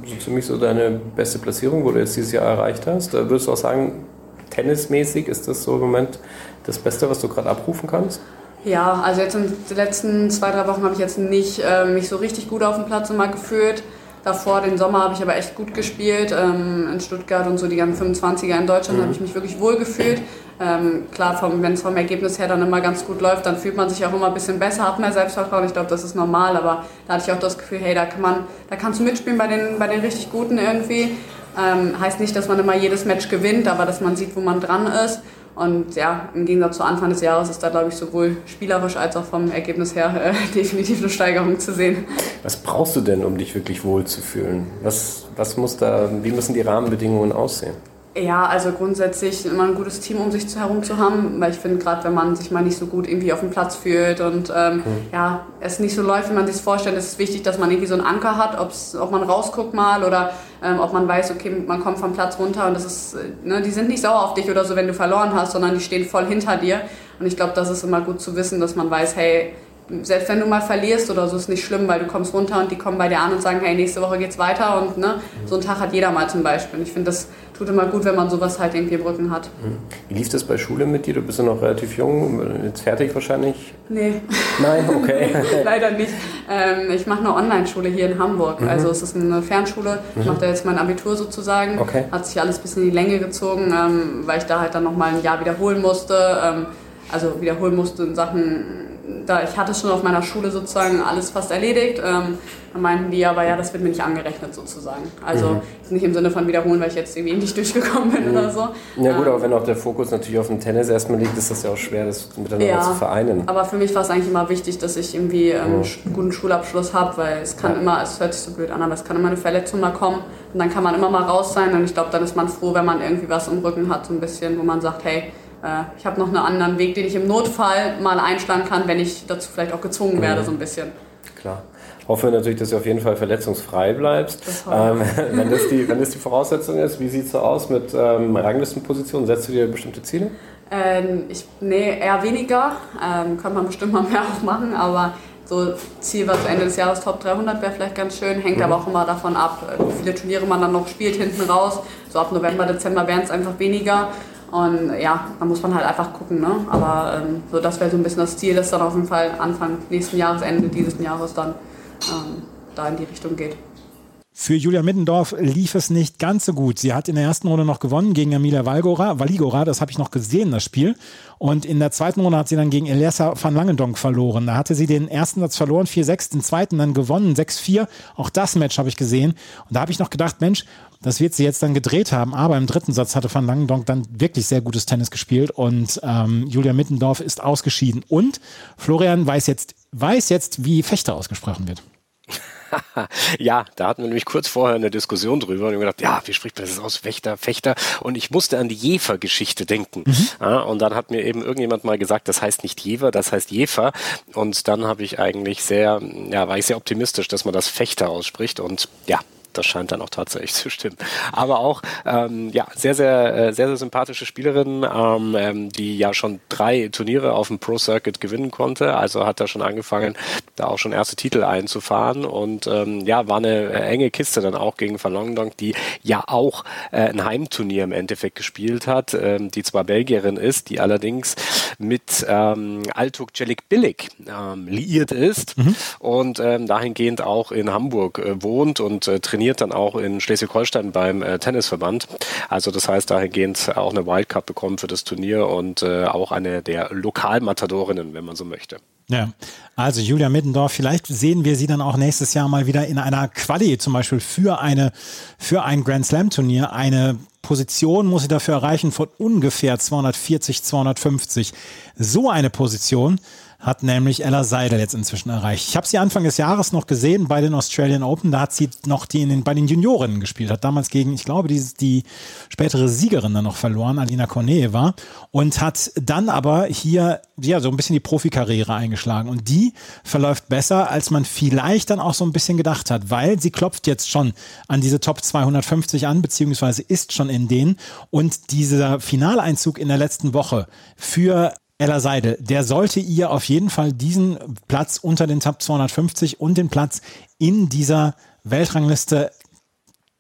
E: so ziemlich so deine beste Platzierung, wo du jetzt dieses Jahr erreicht hast. Da würdest du auch sagen, tennismäßig ist das so im Moment das Beste, was du gerade abrufen kannst?
H: Ja, also jetzt in den letzten zwei, drei Wochen habe ich jetzt nicht äh, mich so richtig gut auf dem Platz immer gefühlt. Davor, den Sommer, habe ich aber echt gut gespielt. Ähm, in Stuttgart und so die ganzen 25er in Deutschland mhm. habe ich mich wirklich wohl gefühlt. Ähm, klar, wenn es vom Ergebnis her dann immer ganz gut läuft, dann fühlt man sich auch immer ein bisschen besser, hat mehr Selbstvertrauen. Ich glaube, das ist normal, aber da hatte ich auch das Gefühl, hey, da, kann man, da kannst du mitspielen bei den, bei den richtig Guten irgendwie. Ähm, heißt nicht, dass man immer jedes Match gewinnt, aber dass man sieht, wo man dran ist. Und ja, im Gegensatz zu Anfang des Jahres ist da, glaube ich, sowohl spielerisch als auch vom Ergebnis her äh, definitiv eine Steigerung zu sehen.
E: Was brauchst du denn, um dich wirklich wohl zu fühlen? Was, was muss da, wie müssen die Rahmenbedingungen aussehen?
H: Ja, also grundsätzlich immer ein gutes Team um sich herum zu haben, weil ich finde, gerade wenn man sich mal nicht so gut irgendwie auf dem Platz fühlt und ähm, mhm. ja, es nicht so läuft, wie man sich vorstellt, ist es wichtig, dass man irgendwie so einen Anker hat, ob's, ob man rausguckt mal oder ähm, ob man weiß, okay, man kommt vom Platz runter und das ist, äh, ne, die sind nicht sauer auf dich oder so, wenn du verloren hast, sondern die stehen voll hinter dir. Und ich glaube, das ist immer gut zu wissen, dass man weiß, hey, selbst wenn du mal verlierst oder so, ist nicht schlimm, weil du kommst runter und die kommen bei dir an und sagen, hey, nächste Woche geht's weiter und ne, so einen Tag hat jeder mal zum Beispiel. Und ich finde, das tut immer gut, wenn man sowas halt irgendwie im Rücken hat.
E: Mhm. Wie lief das bei Schule mit dir? Du bist ja noch relativ jung, jetzt fertig wahrscheinlich?
H: Nee.
E: Nein, okay.
H: Leider nicht. Ähm, ich mache eine Online-Schule hier in Hamburg. Mhm. Also es ist eine Fernschule. Ich mhm. mache da jetzt mein Abitur sozusagen. Okay. Hat sich alles ein bisschen in die Länge gezogen, ähm, weil ich da halt dann nochmal ein Jahr wiederholen musste. Ähm, also wiederholen musste in Sachen da ich hatte schon auf meiner Schule sozusagen alles fast erledigt. Ähm, dann meinten die aber, ja, das wird mir nicht angerechnet sozusagen. Also mhm. nicht im Sinne von wiederholen, weil ich jetzt irgendwie nicht durchgekommen bin mhm. oder so.
D: Ja gut, ähm, aber wenn auch der Fokus natürlich auf dem Tennis erstmal liegt, ist das ja auch schwer, das miteinander ja, zu vereinen.
H: aber für mich war es eigentlich immer wichtig, dass ich irgendwie ähm, mhm. einen guten Schulabschluss habe, weil es kann ja. immer, es hört sich so blöd an, aber es kann immer eine Verletzung mal kommen und dann kann man immer mal raus sein und ich glaube, dann ist man froh, wenn man irgendwie was im Rücken hat, so ein bisschen, wo man sagt, hey, ich habe noch einen anderen Weg, den ich im Notfall mal einschlagen kann, wenn ich dazu vielleicht auch gezwungen werde, mhm. so ein bisschen.
D: Klar hoffe natürlich, dass du auf jeden Fall verletzungsfrei bleibst. Ähm, wenn, das die, wenn das die Voraussetzung ist, wie sieht es so aus mit ähm, Ranglistenpositionen? Setzt du dir bestimmte Ziele?
H: Ähm, ich, nee, eher weniger. Ähm, kann man bestimmt mal mehr auch machen, aber so Ziel war zu Ende des Jahres Top 300 wäre vielleicht ganz schön, hängt mhm. aber auch immer davon ab, wie viele Turniere man dann noch spielt hinten raus. So ab November, Dezember wären es einfach weniger. Und ja, da muss man halt einfach gucken. Ne? Aber ähm, so das wäre so ein bisschen das Ziel, dass dann auf jeden Fall Anfang nächsten Jahres, Ende dieses Jahres dann ähm, da in die Richtung geht.
C: Für Julia Middendorf lief es nicht ganz so gut. Sie hat in der ersten Runde noch gewonnen gegen Emilia Valgora, Valigora, das habe ich noch gesehen, das Spiel. Und in der zweiten Runde hat sie dann gegen Eliasa van Langendonk verloren. Da hatte sie den ersten Satz verloren, 4-6, den zweiten dann gewonnen, 6-4. Auch das Match habe ich gesehen. Und da habe ich noch gedacht, Mensch, das wird sie jetzt dann gedreht haben. Aber im dritten Satz hatte van Langendonk dann wirklich sehr gutes Tennis gespielt und ähm, Julia Mittendorf ist ausgeschieden. Und Florian weiß jetzt, weiß jetzt, wie Fechter ausgesprochen wird.
D: ja, da hatten wir nämlich kurz vorher eine Diskussion drüber und ich gedacht, ja, wie spricht man das aus? Fechter, Fechter. Und ich musste an die Jefer-Geschichte denken. Mhm. Ja, und dann hat mir eben irgendjemand mal gesagt, das heißt nicht Jever, das heißt Jefer. Und dann habe ich eigentlich sehr, ja, war ich sehr optimistisch, dass man das Fechter ausspricht. Und ja, das scheint dann auch tatsächlich zu stimmen. Aber auch ähm, ja sehr sehr äh, sehr sehr sympathische Spielerin, ähm, ähm, die ja schon drei Turniere auf dem Pro Circuit gewinnen konnte. Also hat da schon angefangen, da auch schon erste Titel einzufahren und ähm, ja war eine äh, enge Kiste dann auch gegen Van Longdonk, die ja auch äh, ein Heimturnier im Endeffekt gespielt hat, ähm, die zwar Belgierin ist, die allerdings mit ähm, Altuk Celik Billig ähm, liiert ist mhm. und ähm, dahingehend auch in Hamburg äh, wohnt und äh, trainiert trainiert dann auch in Schleswig-Holstein beim äh, Tennisverband. Also das heißt dahingehend auch eine Wildcard bekommen für das Turnier und äh, auch eine der Lokalmatadorinnen, wenn man so möchte.
C: Ja, also Julia Middendorf, vielleicht sehen wir sie dann auch nächstes Jahr mal wieder in einer Quali, zum Beispiel für eine, für ein Grand Slam Turnier. Eine Position muss sie dafür erreichen von ungefähr 240, 250. So eine Position hat nämlich Ella Seidel jetzt inzwischen erreicht. Ich habe sie Anfang des Jahres noch gesehen bei den Australian Open. Da hat sie noch die in den, bei den Juniorinnen gespielt, hat damals gegen, ich glaube, die, die spätere Siegerin dann noch verloren, Alina war, und hat dann aber hier ja so ein bisschen die Profikarriere eingeschlagen. Und die verläuft besser, als man vielleicht dann auch so ein bisschen gedacht hat, weil sie klopft jetzt schon an diese Top 250 an, beziehungsweise ist schon in denen. Und dieser Finaleinzug in der letzten Woche für Ella Seidel, der sollte ihr auf jeden Fall diesen Platz unter den Top 250 und den Platz in dieser Weltrangliste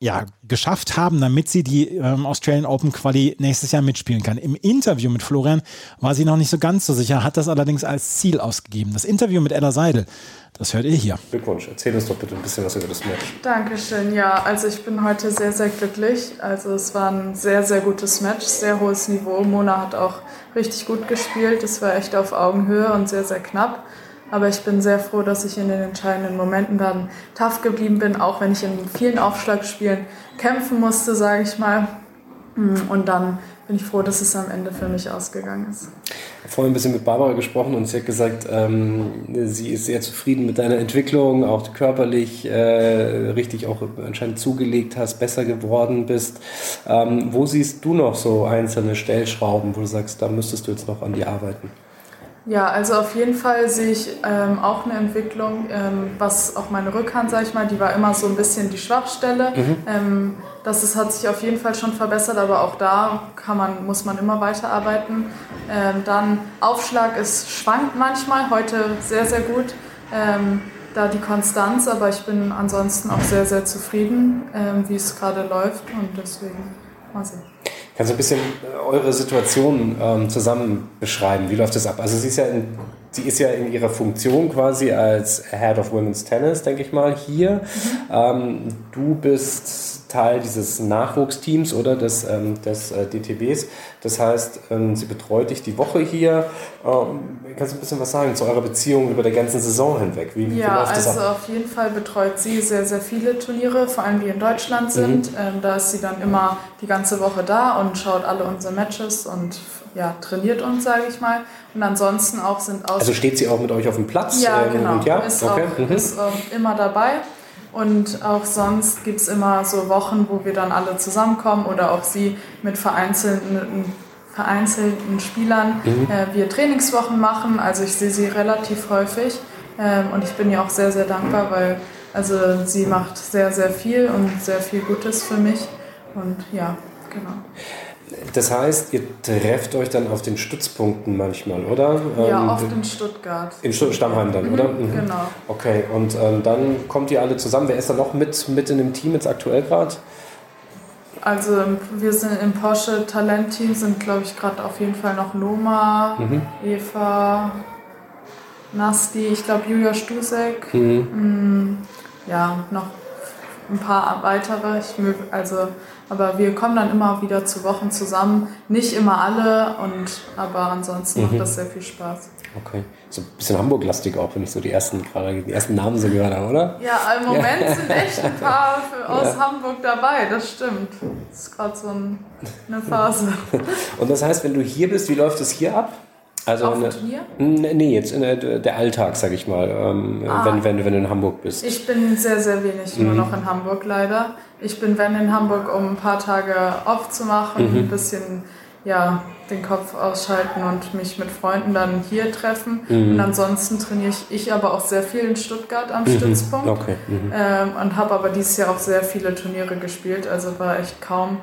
C: ja, geschafft haben, damit sie die ähm, Australian Open Quali nächstes Jahr mitspielen kann. Im Interview mit Florian war sie noch nicht so ganz so sicher, hat das allerdings als Ziel ausgegeben. Das Interview mit Ella Seidel, das hört ihr hier.
D: Glückwunsch, erzähl uns doch bitte ein bisschen was über das Match.
I: Dankeschön, ja, also ich bin heute sehr, sehr glücklich. Also es war ein sehr, sehr gutes Match, sehr hohes Niveau. Mona hat auch richtig gut gespielt, es war echt auf Augenhöhe und sehr, sehr knapp. Aber ich bin sehr froh, dass ich in den entscheidenden Momenten dann tough geblieben bin, auch wenn ich in vielen Aufschlagspielen kämpfen musste, sage ich mal. Und dann bin ich froh, dass es am Ende für mich ausgegangen ist.
D: Vorhin ein bisschen mit Barbara gesprochen und sie hat gesagt, ähm, sie ist sehr zufrieden mit deiner Entwicklung, auch körperlich äh, richtig auch anscheinend zugelegt hast, besser geworden bist. Ähm, wo siehst du noch so einzelne Stellschrauben, wo du sagst, da müsstest du jetzt noch an die arbeiten?
I: Ja, also auf jeden Fall sehe ich ähm, auch eine Entwicklung, ähm, was auch meine Rückhand, sage ich mal, die war immer so ein bisschen die Schwachstelle. Mhm. Ähm, das ist, hat sich auf jeden Fall schon verbessert, aber auch da kann man, muss man immer weiterarbeiten. Ähm, dann Aufschlag ist schwankt manchmal, heute sehr, sehr gut. Ähm, da die Konstanz, aber ich bin ansonsten auch sehr, sehr zufrieden, ähm, wie es gerade läuft und deswegen mal sehen.
D: Kannst du ein bisschen äh, eure Situation ähm, zusammen beschreiben? Wie läuft das ab? Also sie ist ja in
E: sie ist ja in ihrer Funktion quasi als Head of Women's Tennis, denke ich mal, hier. Mhm. Ähm, du bist Teil dieses Nachwuchsteams oder des, ähm, des äh, DTBs. Das heißt, ähm, sie betreut dich die Woche hier. Ähm, kannst du ein bisschen was sagen zu eurer Beziehung über der ganzen Saison hinweg?
I: Wie, wie ja, also auf jeden Fall betreut sie sehr, sehr viele Turniere, vor allem die in Deutschland sind. Mhm. Da ist sie dann immer die ganze Woche da und schaut alle unsere Matches und ja, trainiert uns, sage ich mal. Und ansonsten auch sind
E: aus. Also steht sie auch mit euch auf dem Platz?
I: Ja, ähm, genau. ja? Ist, okay. auch, mhm. ist äh, immer dabei. Und auch sonst gibt es immer so Wochen, wo wir dann alle zusammenkommen oder auch sie mit vereinzelten, vereinzelten Spielern mhm. äh, wir Trainingswochen machen. Also ich sehe sie relativ häufig ähm, und ich bin ihr auch sehr, sehr dankbar, weil also sie macht sehr, sehr viel und sehr viel Gutes für mich. Und ja, genau.
E: Das heißt, ihr trefft euch dann auf den Stützpunkten manchmal, oder?
I: Ja, ähm, oft in Stuttgart.
E: In Stutt Stammheim dann, mhm, oder?
I: Mhm. Genau.
E: Okay, und ähm, dann kommt ihr alle zusammen. Wer ist da noch mit, mit in dem Team jetzt aktuell gerade?
I: Also wir sind im Porsche Talentteam, sind glaube ich gerade auf jeden Fall noch Noma, mhm. Eva, Nasti, ich glaube Julia Stusek. Mhm. Mm, ja, noch ein paar weitere. Ich mög, also aber wir kommen dann immer wieder zu Wochen zusammen. Nicht immer alle, und, aber ansonsten mhm. macht das sehr viel Spaß.
E: Okay. So ein bisschen Hamburg-lastig auch, wenn ich so die ersten, gerade die ersten Namen so gehört habe, oder?
I: Ja, im Moment ja. sind echt ein paar für, aus ja. Hamburg dabei, das stimmt. Das ist gerade so ein, eine Phase.
E: und das heißt, wenn du hier bist, wie läuft es hier ab?
I: Also Auf dem Turnier?
E: Nee, jetzt in der, der Alltag, sag ich mal, ähm, ah. wenn, wenn, wenn du in Hamburg bist.
I: Ich bin sehr, sehr wenig mhm. nur noch in Hamburg leider. Ich bin, wenn in Hamburg, um ein paar Tage off zu machen, mhm. ein bisschen ja, den Kopf ausschalten und mich mit Freunden dann hier treffen. Mhm. Und ansonsten trainiere ich, ich aber auch sehr viel in Stuttgart am mhm. Stützpunkt.
E: Okay. Mhm.
I: Ähm, und habe aber dieses Jahr auch sehr viele Turniere gespielt, also war ich kaum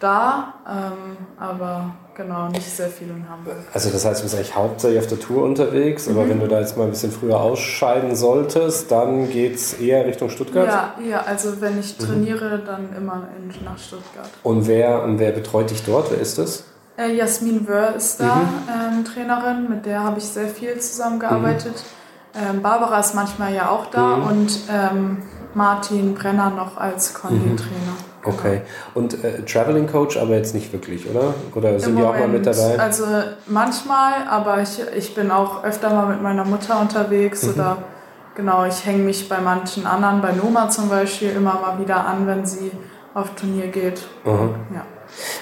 I: da, ähm, aber genau, nicht sehr viel in Hamburg.
E: Also das heißt, du bist eigentlich hauptsächlich auf der Tour unterwegs, mhm. aber wenn du da jetzt mal ein bisschen früher ausscheiden solltest, dann geht es eher Richtung Stuttgart?
I: Ja, ja, also wenn ich mhm. trainiere, mhm. dann immer in, nach Stuttgart.
E: Und wer, und wer betreut dich dort? Wer ist das?
I: Äh, Jasmin Wörr ist da, mhm. ähm, Trainerin, mit der habe ich sehr viel zusammengearbeitet. Mhm. Ähm, Barbara ist manchmal ja auch da mhm. und ähm, Martin Brenner noch als Kondi-Trainer.
E: Okay. Und äh, Traveling Coach aber jetzt nicht wirklich, oder? Oder sind Im die auch mal mit dabei?
I: Also manchmal, aber ich, ich bin auch öfter mal mit meiner Mutter unterwegs mhm. oder genau, ich hänge mich bei manchen anderen, bei Noma zum Beispiel, immer mal wieder an, wenn sie auf Turnier geht.
E: Mhm. Ja.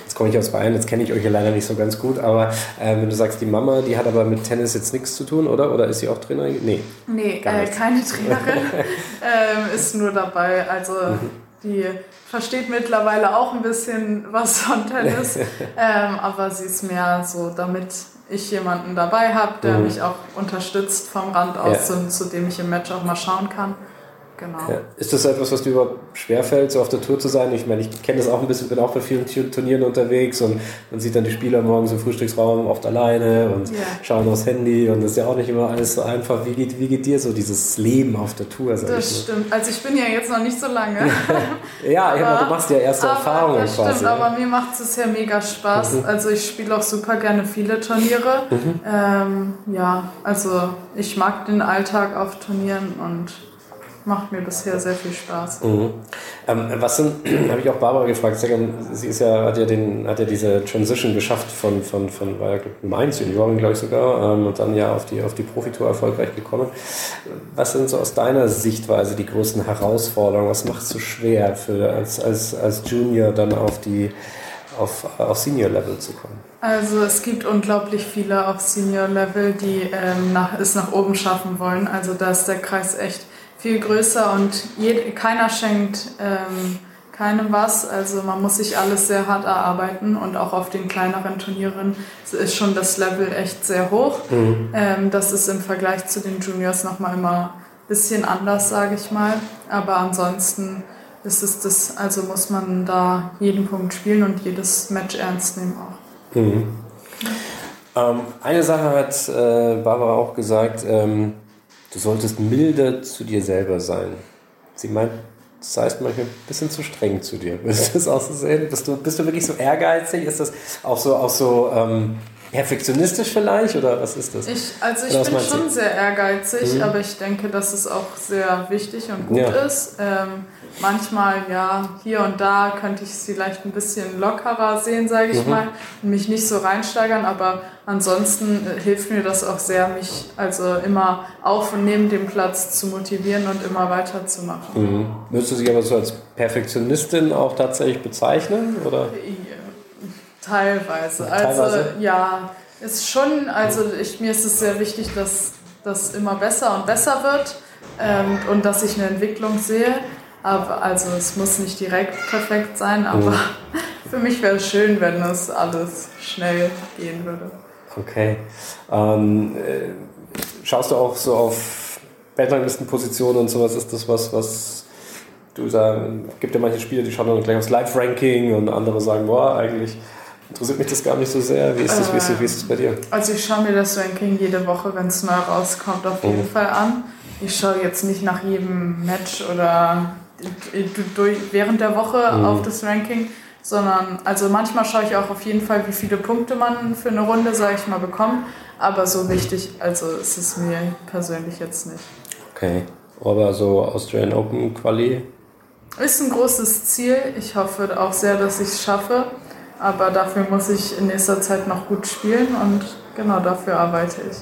E: Jetzt komme ich aus Bayern, jetzt kenne ich euch ja leider nicht so ganz gut, aber äh, wenn du sagst, die Mama, die hat aber mit Tennis jetzt nichts zu tun, oder? Oder ist sie auch Trainerin? Nee.
I: Nee, äh, keine Trainerin. ähm, ist nur dabei. Also mhm. die versteht mittlerweile auch ein bisschen was von Tennis, ähm, aber sie ist mehr so, damit ich jemanden dabei habe, der mhm. mich auch unterstützt vom Rand aus, ja. zu, zu dem ich im Match auch mal schauen kann. Genau. Ja.
E: Ist das etwas, was dir überhaupt schwerfällt, so auf der Tour zu sein? Ich meine, ich kenne das auch ein bisschen, bin auch bei vielen Turnieren unterwegs und man sieht dann die Spieler morgens im Frühstücksraum oft alleine und yeah. schauen aufs Handy und das ist ja auch nicht immer alles so einfach. Wie geht, wie geht dir so dieses Leben auf der Tour?
I: das stimmt. Also ich bin ja jetzt noch nicht so lange.
E: ja, aber, du machst ja erste aber, Erfahrungen
I: das
E: quasi.
I: Stimmt, ja. aber mir macht es ja mega Spaß. Mhm. Also ich spiele auch super gerne viele Turniere. Mhm. Ähm, ja, also ich mag den Alltag auf Turnieren und macht mir bisher sehr viel Spaß.
E: Mhm. Ähm, was sind, habe ich auch Barbara gefragt, sie ist ja, hat ja, den, hat ja diese Transition geschafft von, von, von war ja Mainz Junioren, glaube ich sogar, ähm, und dann ja auf die, auf die Profitour erfolgreich gekommen. Was sind so aus deiner Sichtweise die größten Herausforderungen? Was macht es so schwer für, als, als, als Junior dann auf die auf, auf Senior-Level zu kommen?
I: Also es gibt unglaublich viele auf Senior-Level, die ähm, nach, es nach oben schaffen wollen. Also da ist der Kreis echt viel größer und jed, keiner schenkt ähm, keinem was. Also man muss sich alles sehr hart erarbeiten und auch auf den kleineren Turnieren ist schon das Level echt sehr hoch. Mhm. Ähm, das ist im Vergleich zu den Juniors nochmal immer ein bisschen anders, sage ich mal. Aber ansonsten ist es das, also muss man da jeden Punkt spielen und jedes Match ernst nehmen auch.
E: Mhm. Ähm, eine Sache hat äh, Barbara auch gesagt, ähm, Du solltest milder zu dir selber sein. Sie meint, das heißt manchmal ein bisschen zu streng zu dir. Du das auch so sehen? Bist du, bist du wirklich so ehrgeizig? Ist das auch so, auch so ähm, perfektionistisch vielleicht oder was ist das?
I: Ich, also ich bin schon du? sehr ehrgeizig, mhm. aber ich denke, dass es auch sehr wichtig und gut ja. ist. Ähm, manchmal, ja, hier und da könnte ich es vielleicht ein bisschen lockerer sehen, sage ich mhm. mal, und mich nicht so reinsteigern, aber ansonsten äh, hilft mir das auch sehr, mich also immer auf und neben dem Platz zu motivieren und immer weiterzumachen.
E: Mhm. Würdest du dich aber so als Perfektionistin auch tatsächlich bezeichnen? Oder?
I: Teilweise. Teilweise. Also ja, ist schon, also ich, mir ist es sehr wichtig, dass das immer besser und besser wird ähm, und dass ich eine Entwicklung sehe. Aber also es muss nicht direkt perfekt sein, aber mhm. für mich wäre es schön, wenn es alles schnell gehen würde.
E: Okay. Ähm, äh, schaust du auch so auf Weltranglistenpositionen und sowas? Ist das was, was du sagst? Gibt ja manche Spieler, die schauen dann gleich aufs Live-Ranking und andere sagen, boah, eigentlich interessiert mich das gar nicht so sehr. Wie ist das, äh, wie ist das, wie ist das bei dir?
I: Also ich schaue mir das Ranking jede Woche, wenn es neu rauskommt, auf jeden mhm. Fall an. Ich schaue jetzt nicht nach jedem Match oder während der Woche mhm. auf das Ranking, sondern also manchmal schaue ich auch auf jeden Fall, wie viele Punkte man für eine Runde, sage ich mal, bekommt. Aber so wichtig, also ist es mir persönlich jetzt nicht.
E: Okay, aber so Australian Open Quali?
I: Ist ein großes Ziel. Ich hoffe auch sehr, dass ich es schaffe. Aber dafür muss ich in nächster Zeit noch gut spielen und genau dafür arbeite ich.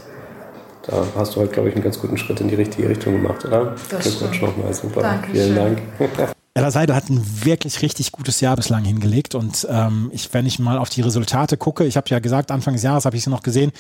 E: Da hast du heute, glaube ich, einen ganz guten Schritt in die richtige Richtung gemacht, oder?
I: Das Glückwunsch
E: nochmal, super. Dankeschön. Vielen Dank.
C: Ella Seidel hat ein wirklich richtig gutes Jahr bislang hingelegt und ähm, ich, wenn ich mal auf die Resultate gucke, ich habe ja gesagt, Anfang des Jahres habe ich sie noch gesehen,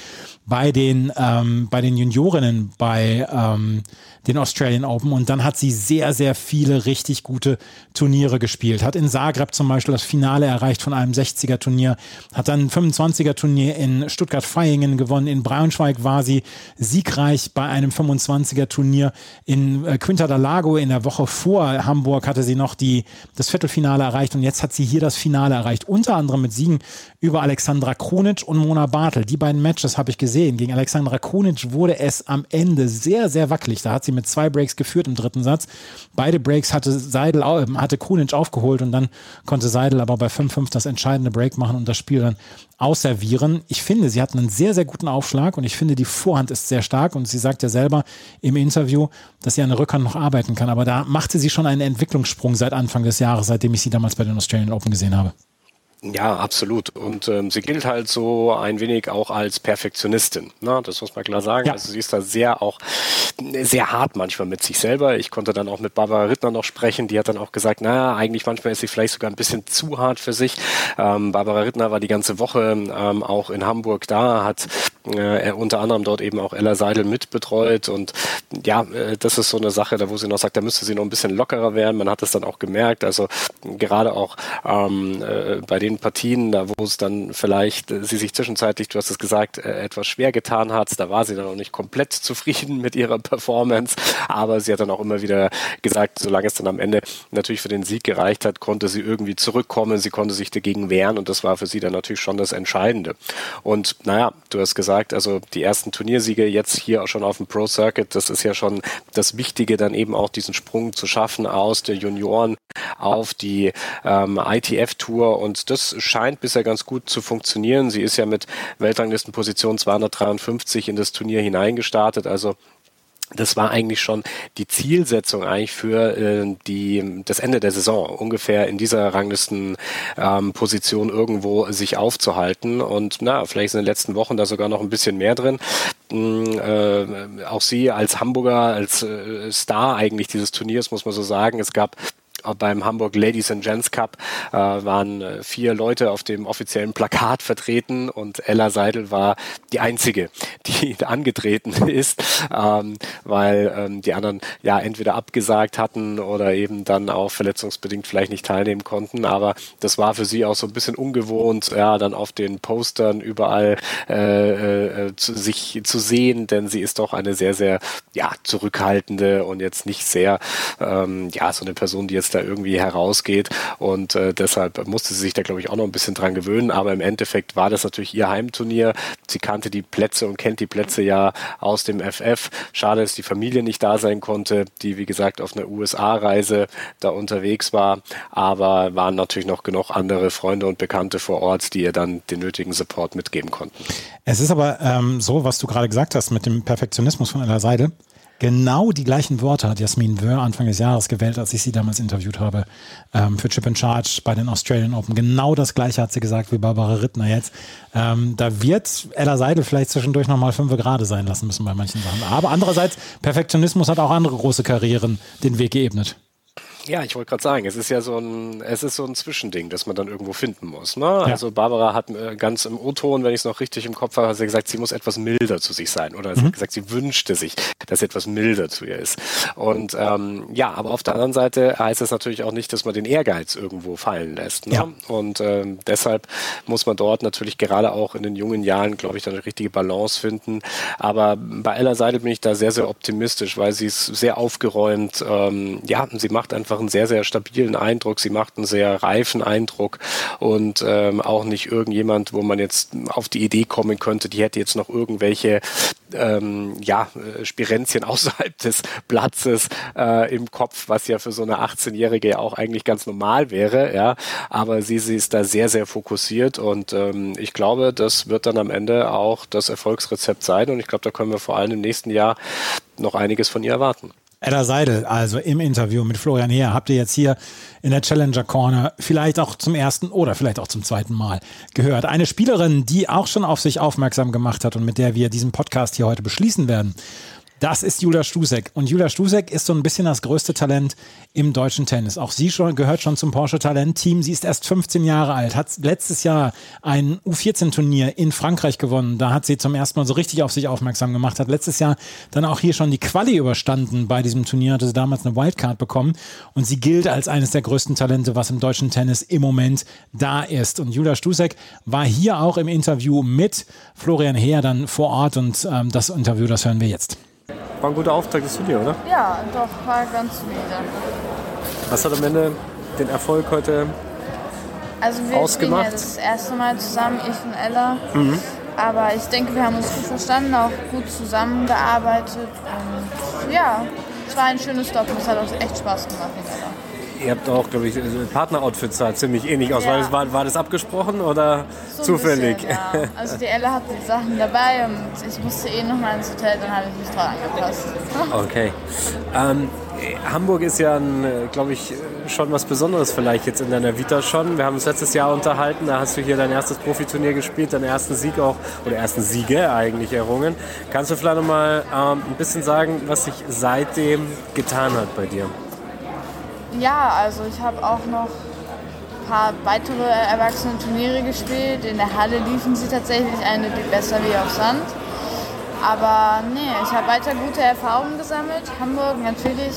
C: bei den, ähm, bei den Juniorinnen bei ähm, den Australian Open und dann hat sie sehr, sehr viele richtig gute Turniere gespielt. Hat in Zagreb zum Beispiel das Finale erreicht von einem 60er Turnier, hat dann ein 25er Turnier in Stuttgart-Vaihingen gewonnen, in Braunschweig war sie siegreich bei einem 25er Turnier, in äh, Quinta da Lago in der Woche vor Hamburg hatte sie noch noch die, das Viertelfinale erreicht und jetzt hat sie hier das Finale erreicht. Unter anderem mit Siegen über Alexandra Kronic und Mona Bartel. Die beiden Matches habe ich gesehen. Gegen Alexandra Kronic wurde es am Ende sehr, sehr wackelig. Da hat sie mit zwei Breaks geführt im dritten Satz. Beide Breaks hatte Seidel, hatte Kronic aufgeholt und dann konnte Seidel aber bei 5-5 das entscheidende Break machen und das Spiel dann ausservieren. Ich finde, sie hat einen sehr, sehr guten Aufschlag und ich finde, die Vorhand ist sehr stark und sie sagt ja selber im Interview, dass sie an der Rückhand noch arbeiten kann. Aber da machte sie schon einen Entwicklungssprung seit Anfang des Jahres, seitdem ich sie damals bei den Australian Open gesehen habe.
D: Ja, absolut. Und ähm, sie gilt halt so ein wenig auch als Perfektionistin. Ne? Das muss man klar sagen. Ja. Also sie ist da sehr auch sehr hart manchmal mit sich selber. Ich konnte dann auch mit Barbara Rittner noch sprechen. Die hat dann auch gesagt, naja, eigentlich manchmal ist sie vielleicht sogar ein bisschen zu hart für sich. Ähm, Barbara Rittner war die ganze Woche ähm, auch in Hamburg da, hat äh, unter anderem dort eben auch Ella Seidel mitbetreut. Und ja, äh, das ist so eine Sache, da wo sie noch sagt, da müsste sie noch ein bisschen lockerer werden. Man hat es dann auch gemerkt. Also gerade auch ähm, äh, bei den den Partien, da wo es dann vielleicht äh, sie sich zwischenzeitlich, du hast es gesagt, äh, etwas schwer getan hat, da war sie dann auch nicht komplett zufrieden mit ihrer Performance, aber sie hat dann auch immer wieder gesagt, solange es dann am Ende natürlich für den Sieg gereicht hat, konnte sie irgendwie zurückkommen, sie konnte sich dagegen wehren und das war für sie dann natürlich schon das Entscheidende. Und naja, du hast gesagt, also die ersten Turniersiege jetzt hier auch schon auf dem Pro Circuit, das ist ja schon das Wichtige, dann eben auch diesen Sprung zu schaffen aus der Junioren auf die ähm, ITF-Tour und das das scheint bisher ganz gut zu funktionieren. Sie ist ja mit Weltranglistenposition 253 in das Turnier hineingestartet. Also das war eigentlich schon die Zielsetzung eigentlich für äh, die das Ende der Saison ungefähr in dieser Ranglistenposition ähm, irgendwo sich aufzuhalten und na vielleicht in den letzten Wochen da sogar noch ein bisschen mehr drin. Mm, äh, auch sie als Hamburger als äh, Star eigentlich dieses Turniers muss man so sagen. Es gab beim Hamburg Ladies and Gents Cup äh, waren äh, vier Leute auf dem offiziellen Plakat vertreten und Ella Seidel war die einzige, die angetreten ist, ähm, weil ähm, die anderen ja entweder abgesagt hatten oder eben dann auch verletzungsbedingt vielleicht nicht teilnehmen konnten. Aber das war für sie auch so ein bisschen ungewohnt, ja, dann auf den Postern überall äh, äh, zu, sich zu sehen, denn sie ist doch eine sehr, sehr ja, zurückhaltende und jetzt nicht sehr, ähm, ja, so eine Person, die jetzt da irgendwie herausgeht. Und äh, deshalb musste sie sich da, glaube ich, auch noch ein bisschen dran gewöhnen. Aber im Endeffekt war das natürlich ihr Heimturnier. Sie kannte die Plätze und kennt die Plätze ja aus dem FF. Schade, dass die Familie nicht da sein konnte, die, wie gesagt, auf einer USA-Reise da unterwegs war. Aber waren natürlich noch genug andere Freunde und Bekannte vor Ort, die ihr dann den nötigen Support mitgeben konnten.
C: Es ist aber ähm, so, was du gerade gesagt hast mit dem Perfektionismus von Ella Seidel. Genau die gleichen Worte hat Jasmin Wöhr Anfang des Jahres gewählt, als ich sie damals interviewt habe ähm, für Chip in Charge bei den Australian Open. Genau das gleiche hat sie gesagt wie Barbara Rittner jetzt. Ähm, da wird Ella Seidel vielleicht zwischendurch nochmal fünf gerade sein lassen müssen bei manchen Sachen. Aber andererseits, Perfektionismus hat auch andere große Karrieren den Weg geebnet.
D: Ja, ich wollte gerade sagen, es ist ja so ein, es ist so ein Zwischending, das man dann irgendwo finden muss. Ne? Ja. Also Barbara hat äh, ganz im O-Ton, wenn ich es noch richtig im Kopf habe, hat sie gesagt, sie muss etwas milder zu sich sein. Oder mhm. sie hat gesagt, sie wünschte sich, dass etwas milder zu ihr ist. Und ähm, ja, aber auf der anderen Seite heißt es natürlich auch nicht, dass man den Ehrgeiz irgendwo fallen lässt. Ne? Ja. Und ähm, deshalb muss man dort natürlich gerade auch in den jungen Jahren, glaube ich, dann eine richtige Balance finden. Aber bei Ella Seidel bin ich da sehr, sehr optimistisch, weil sie ist sehr aufgeräumt. Ähm, ja, sie macht einfach einen sehr, sehr stabilen Eindruck. Sie macht einen sehr reifen Eindruck und ähm, auch nicht irgendjemand, wo man jetzt auf die Idee kommen könnte, die hätte jetzt noch irgendwelche ähm, ja, äh, Spirenzchen außerhalb des Platzes äh, im Kopf, was ja für so eine 18-Jährige auch eigentlich ganz normal wäre, ja. Aber sie, sie ist da sehr, sehr fokussiert und ähm, ich glaube, das wird dann am Ende auch das Erfolgsrezept sein und ich glaube, da können wir vor allem im nächsten Jahr noch einiges von ihr erwarten.
C: Edda Seidel, also im Interview mit Florian Heer, habt ihr jetzt hier in der Challenger Corner vielleicht auch zum ersten oder vielleicht auch zum zweiten Mal gehört. Eine Spielerin, die auch schon auf sich aufmerksam gemacht hat und mit der wir diesen Podcast hier heute beschließen werden. Das ist Julia Stusek. Und Julia Stusek ist so ein bisschen das größte Talent im deutschen Tennis. Auch sie schon, gehört schon zum Porsche Talent-Team. Sie ist erst 15 Jahre alt, hat letztes Jahr ein U14-Turnier in Frankreich gewonnen. Da hat sie zum ersten Mal so richtig auf sich aufmerksam gemacht, hat letztes Jahr dann auch hier schon die Quali überstanden bei diesem Turnier, hatte sie damals eine Wildcard bekommen. Und sie gilt als eines der größten Talente, was im deutschen Tennis im Moment da ist. Und Julia Stusek war hier auch im Interview mit Florian Heer dann vor Ort. Und ähm, das Interview, das hören wir jetzt.
D: War ein guter Auftrag des Studio, oder?
J: Ja, doch, war ganz solide.
D: Was hat am Ende den Erfolg heute
J: also wir
D: ausgemacht?
J: ja das erste Mal zusammen, ich und Ella. Mhm. Aber ich denke, wir haben uns gut verstanden, auch gut zusammengearbeitet. Und ja, es war ein schönes Doppel. Es hat uns echt Spaß gemacht mit Ella.
D: Ihr habt auch, glaube ich, Partneroutfits sah ziemlich ähnlich aus. Ja. War, das, war, war, das abgesprochen oder so zufällig?
J: Bisschen, ja. Also die Elle hatte die Sachen dabei und ich musste eh noch mal ins Hotel, dann habe ich mich dran angepasst.
D: Okay. Ähm, Hamburg ist ja, glaube ich, schon was Besonderes vielleicht jetzt in deiner Vita schon. Wir haben uns letztes Jahr unterhalten, da hast du hier dein erstes Profiturnier gespielt, deinen ersten Sieg auch, oder ersten Siege eigentlich errungen. Kannst du vielleicht noch mal ähm, ein bisschen sagen, was sich seitdem getan hat bei dir?
J: Ja, also ich habe auch noch ein paar weitere erwachsene Turniere gespielt. In der Halle liefen sie tatsächlich eine besser wie auf Sand. Aber nee, ich habe weiter gute Erfahrungen gesammelt. Hamburg natürlich.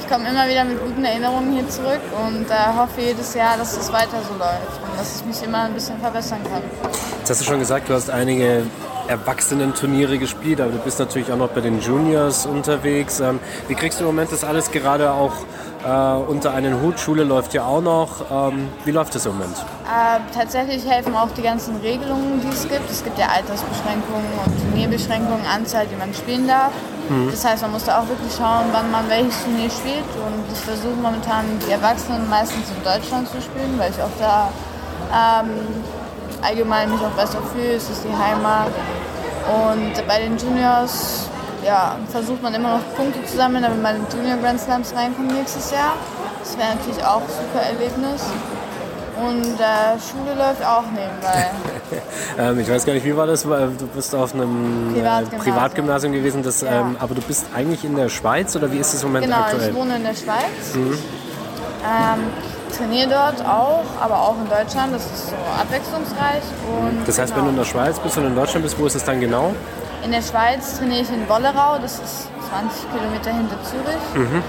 J: Ich komme immer wieder mit guten Erinnerungen hier zurück und äh, hoffe jedes Jahr, dass es weiter so läuft und dass ich mich immer ein bisschen verbessern kann.
D: Jetzt hast du schon gesagt, du hast einige Erwachsenen-Turniere gespielt, aber du bist natürlich auch noch bei den Juniors unterwegs. Ähm, wie kriegst du im Moment das alles gerade auch äh, unter einen Hut. Schule läuft ja auch noch. Ähm, wie läuft das im Moment?
J: Äh, tatsächlich helfen auch die ganzen Regelungen, die es gibt. Es gibt ja Altersbeschränkungen und Turnierbeschränkungen, Anzahl, die man spielen darf. Mhm. Das heißt, man muss da auch wirklich schauen, wann man welches Turnier spielt. Und ich versuche momentan die Erwachsenen meistens in Deutschland zu spielen, weil ich auch da ähm, allgemein mich auch besser fühle. Es ist die Heimat. Und bei den Juniors ja, versucht man immer noch Punkte zu sammeln, damit man in Junior Grand Slams reinkommt nächstes Jahr. Das wäre natürlich auch ein super Erlebnis. Und äh, Schule läuft auch nebenbei.
D: ähm, ich weiß gar nicht, wie war das? Du bist auf einem äh, Privatgymnasium, Privatgymnasium gewesen, das, ja. ähm, aber du bist eigentlich in der Schweiz oder wie ist es im Moment
J: genau,
D: aktuell?
J: Genau, ich wohne in der Schweiz. Mhm. Ähm, trainiere dort auch, aber auch in Deutschland. Das ist so abwechslungsreich. Und
D: das heißt,
J: genau.
D: wenn du in der Schweiz bist und in Deutschland bist, wo ist es dann genau?
J: In der Schweiz trainiere ich in Wollerau, das ist 20 Kilometer hinter Zürich. Mhm.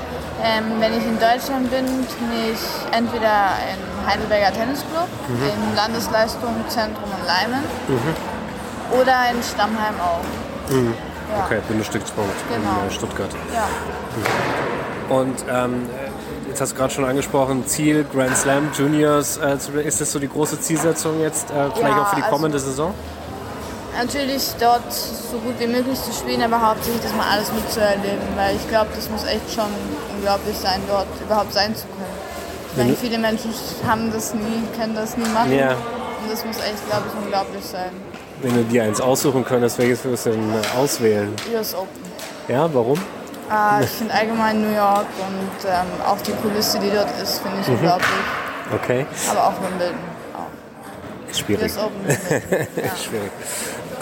J: Ähm, wenn ich in Deutschland bin, trainiere ich entweder im Heidelberger Tennisclub, mhm. im Landesleistungszentrum in Leimen mhm. oder in Stammheim auch.
D: Mhm. Ja. Okay, Bundesstützpunkt
J: genau.
D: in äh, Stuttgart.
J: Ja.
D: Mhm. Und ähm, jetzt hast du gerade schon angesprochen, Ziel Grand Slam Juniors. Äh, ist das so die große Zielsetzung jetzt, äh, vielleicht
J: Ja,
D: auch für die
J: also-
D: kommende Saison?
J: Natürlich dort so gut wie möglich zu spielen, aber hauptsächlich das mal alles mitzuerleben, weil ich glaube, das muss echt schon unglaublich sein, dort überhaupt sein zu können. Ich viele Menschen haben das nie, können das nie machen.
D: Ja.
J: Und das muss echt, glaube ich, unglaublich sein.
D: Wenn du dir eins aussuchen könntest, welches würdest du denn äh, auswählen?
J: US Open.
D: Ja, warum?
J: Äh, ich finde allgemein New York und ähm, auch die Kulisse, die dort ist, finde ich unglaublich.
D: Okay,
J: Aber auch Wimbledon.
D: Schwierig.
J: Ja.
D: Schwierig.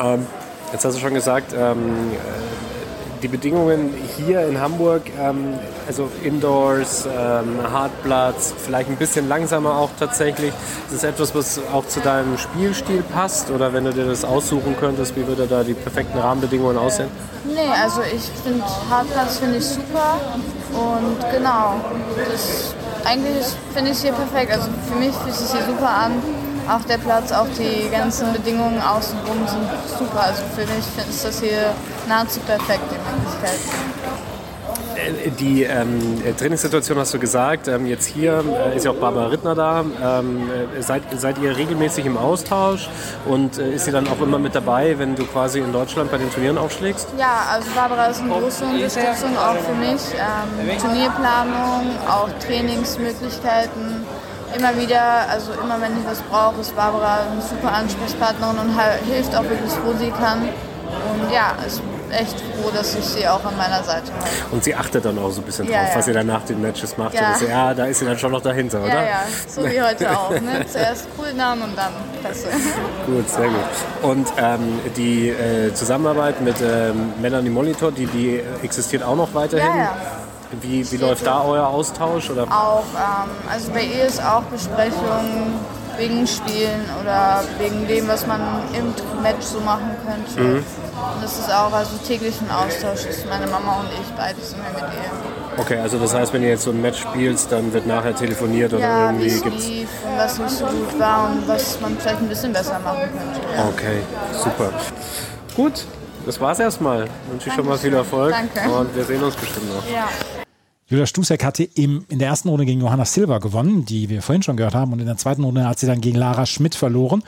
D: Ähm, jetzt hast du schon gesagt, ähm, äh, die Bedingungen hier in Hamburg, ähm, also Indoors, ähm, Hartplatz, vielleicht ein bisschen langsamer auch tatsächlich. Ist das etwas, was auch zu deinem Spielstil passt? Oder wenn du dir das aussuchen könntest, wie würde da die perfekten Rahmenbedingungen aussehen?
J: Nee, also ich finde Hartplatz finde ich super und genau, das eigentlich finde ich es hier perfekt. Also für mich fühlt es sich hier super an. Auch der Platz, auch die ganzen Bedingungen außenrum sind super. Also für mich ist das hier nahezu perfekt, die Möglichkeiten.
D: Äh, Die ähm, äh, Trainingssituation hast du gesagt. Ähm, jetzt hier äh, ist ja auch Barbara Rittner da. Ähm, äh, seid, seid ihr regelmäßig im Austausch und äh, ist sie dann auch immer mit dabei, wenn du quasi in Deutschland bei den Turnieren aufschlägst?
J: Ja, also Barbara ist eine große Unterstützung auch für mich. Ähm, Turnierplanung, auch Trainingsmöglichkeiten. Immer wieder, also immer wenn ich was brauche, ist Barbara eine super Ansprechpartnerin und hilft auch wirklich, wo sie kann. Und ja, ist echt froh, dass ich sie auch an meiner Seite habe.
D: Und sie achtet dann auch so ein bisschen
J: Ja,
D: drauf,
J: ja.
D: was ihr dann nach den Matches macht.
J: Ja.
D: Ist, ja, da ist sie dann schon noch dahinter, oder?
J: Ja, ja, so wie heute auch. Ne? Zuerst Cooldown und dann Presse.
D: Gut, sehr gut. Und ähm, die äh, Zusammenarbeit mit ähm, Melanie Molitor, die, die existiert auch noch weiterhin?
J: Ja, ja.
D: Wie, wie läuft da euer Austausch? Oder?
J: Auch, ähm, also bei ihr ist auch Besprechungen wegen Spielen oder wegen dem, was man im Match so machen könnte.
D: Mhm.
J: Und das ist auch also täglich ein Austausch. Ist meine Mama und ich, beide sind wir mit ihr.
D: Okay, also das heißt, wenn ihr jetzt so ein Match spielst, dann wird nachher telefoniert oder
J: Ja, wie
D: irgendwie gibt's.
J: lief und was nicht so gut war und was man vielleicht ein bisschen besser machen könnte.
D: Okay, super. Gut, das war's erstmal. Wünsche ich schon mal viel Erfolg.
J: Danke.
D: Und wir sehen uns bestimmt noch.
J: Ja.
C: Julia Stusek hatte im, in der ersten Runde gegen Johanna Silva gewonnen, die wir vorhin schon gehört haben. Und in der zweiten Runde hat sie dann gegen Lara Schmidt verloren.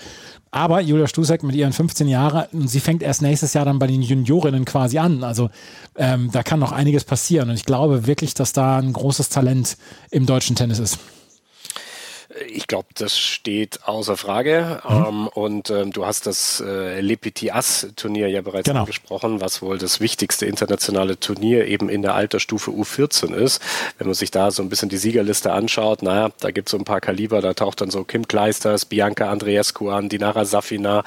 C: Aber Julia Stusek mit ihren 15 Jahren, und sie fängt erst nächstes Jahr dann bei den Juniorinnen quasi an. Also ähm, da kann noch einiges passieren. Und ich glaube wirklich, dass da ein großes Talent im deutschen Tennis ist.
D: Ich glaube, das steht außer Frage.
C: Mhm.
D: Ähm, und ähm, du hast das äh, Le Petit As Turnier ja bereits
C: Genau.
D: angesprochen, was wohl das wichtigste internationale Turnier eben in der Altersstufe U14 ist. Wenn man sich da so ein bisschen die Siegerliste anschaut, naja, da gibt es so ein paar Kaliber, da taucht dann so Kim Kleisters, Bianca Andreescu an, Dinara Safina.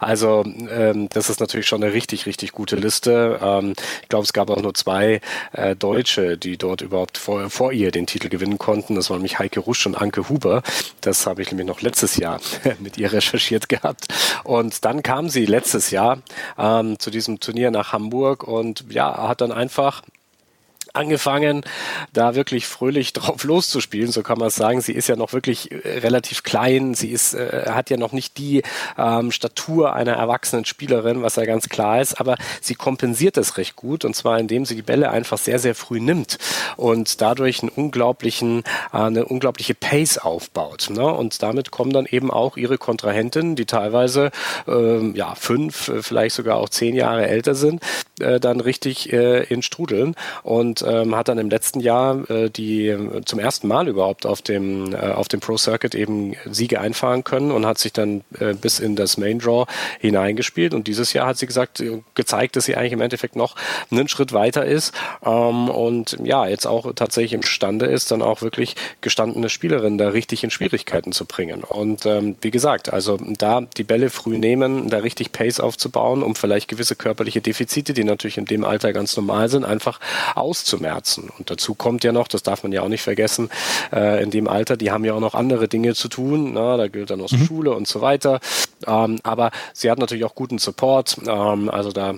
D: Also ähm, das ist natürlich schon eine richtig, richtig gute Liste. Ähm, ich glaube, es gab auch nur zwei äh, Deutsche, die dort überhaupt vor, vor ihr den Titel gewinnen konnten. Das waren nämlich Heike Rusch und Anke Huber. Das habe ich nämlich noch letztes Jahr mit ihr recherchiert gehabt. Und dann kam sie letztes Jahr ähm, zu diesem Turnier nach Hamburg und ja, hat dann einfach angefangen, da wirklich fröhlich drauf loszuspielen, so kann man es sagen. Sie ist ja noch wirklich äh, relativ klein, sie ist, äh, hat ja noch nicht die ähm, Statur einer erwachsenen Spielerin, was ja ganz klar ist, aber sie kompensiert es recht gut und zwar indem sie die Bälle einfach sehr, sehr früh nimmt und dadurch einen unglaublichen, äh, eine unglaubliche Pace aufbaut. Ne? Und damit kommen dann eben auch ihre Kontrahentinnen, die teilweise ähm, ja, fünf, äh, vielleicht sogar auch zehn Jahre älter sind, äh, dann richtig äh, in Strudeln und ähm, hat dann im letzten Jahr äh, die zum ersten Mal überhaupt auf dem, äh, auf dem Pro Circuit eben Siege einfahren können und hat sich dann äh, bis in das Main Draw hineingespielt. Und dieses Jahr hat sie gesagt, äh, gezeigt, dass sie eigentlich im Endeffekt noch einen Schritt weiter ist ähm, und ja, jetzt auch tatsächlich imstande ist, dann auch wirklich gestandene Spielerinnen da richtig in Schwierigkeiten zu bringen. Und ähm, wie gesagt, also da die Bälle früh nehmen, da richtig Pace aufzubauen, um vielleicht gewisse körperliche Defizite, die natürlich in dem Alter ganz normal sind, einfach auszumerzen. Und dazu kommt ja noch, das darf man ja auch nicht vergessen, äh, in dem Alter, die haben ja auch noch andere Dinge zu tun. Na, da gilt dann noch Schule und so weiter. Ähm, aber sie hat natürlich auch guten Support. Ähm, also da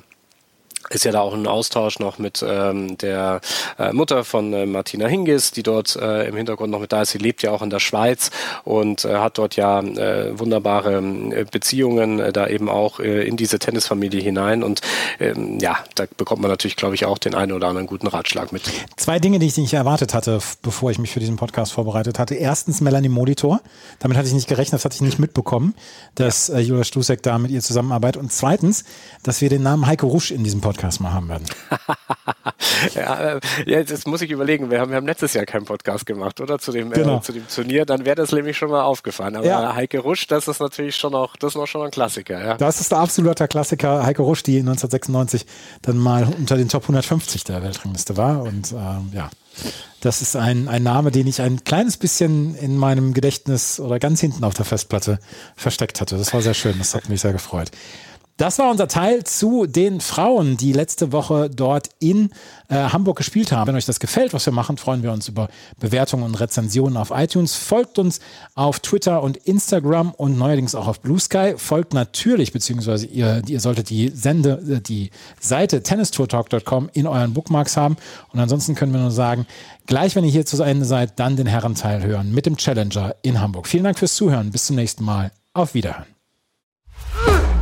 D: ist ja da auch ein Austausch noch mit ähm, der äh, Mutter von äh, Martina Hingis, die dort äh, im Hintergrund noch mit da ist. Sie lebt ja auch in der Schweiz und äh, hat dort ja äh, wunderbare äh, Beziehungen äh, da eben auch äh, in diese Tennisfamilie hinein. Und ähm, ja, da bekommt man natürlich, glaube ich, auch den einen oder anderen guten Ratschlag mit.
C: Zwei Dinge, die ich nicht erwartet hatte, bevor ich mich für diesen Podcast vorbereitet hatte. Erstens Melanie Molitor. Damit hatte ich nicht gerechnet, das hatte ich nicht mitbekommen, dass äh, Julia Stusek da mit ihr zusammenarbeitet. Und zweitens, dass wir den Namen Heike Rusch in diesem Podcast Podcast mal haben werden.
D: ja, äh, jetzt muss ich überlegen, wir haben, wir haben letztes Jahr keinen Podcast gemacht, oder? Zu dem, äh, genau. äh, zu dem Turnier, dann wäre das nämlich schon mal aufgefallen. Aber ja. Heike Rusch, das ist natürlich schon noch, das ist noch schon ein Klassiker, ja.
C: Das ist der absolute Klassiker. Heike Rusch, die 1996 dann mal unter den Top 150 der Weltrangliste war. Und ähm, ja, das ist ein, ein Name, den ich ein kleines bisschen in meinem Gedächtnis oder ganz hinten auf der Festplatte versteckt hatte. Das war sehr schön, das hat mich sehr gefreut. Das war unser Teil zu den Frauen, die letzte Woche dort in äh, Hamburg gespielt haben. Wenn euch das gefällt, was wir machen, freuen wir uns über Bewertungen und Rezensionen auf iTunes. Folgt uns auf Twitter und Instagram und neuerdings auch auf Blue Sky. Folgt natürlich, beziehungsweise ihr, ihr solltet die Sende, äh, die Seite tennistourtalk.com in euren Bookmarks haben. Und ansonsten können wir nur sagen, gleich wenn ihr hier zu Ende seid, dann den Herrenteil hören mit dem Challenger in Hamburg. Vielen Dank fürs Zuhören. Bis zum nächsten Mal. Auf Wiederhören.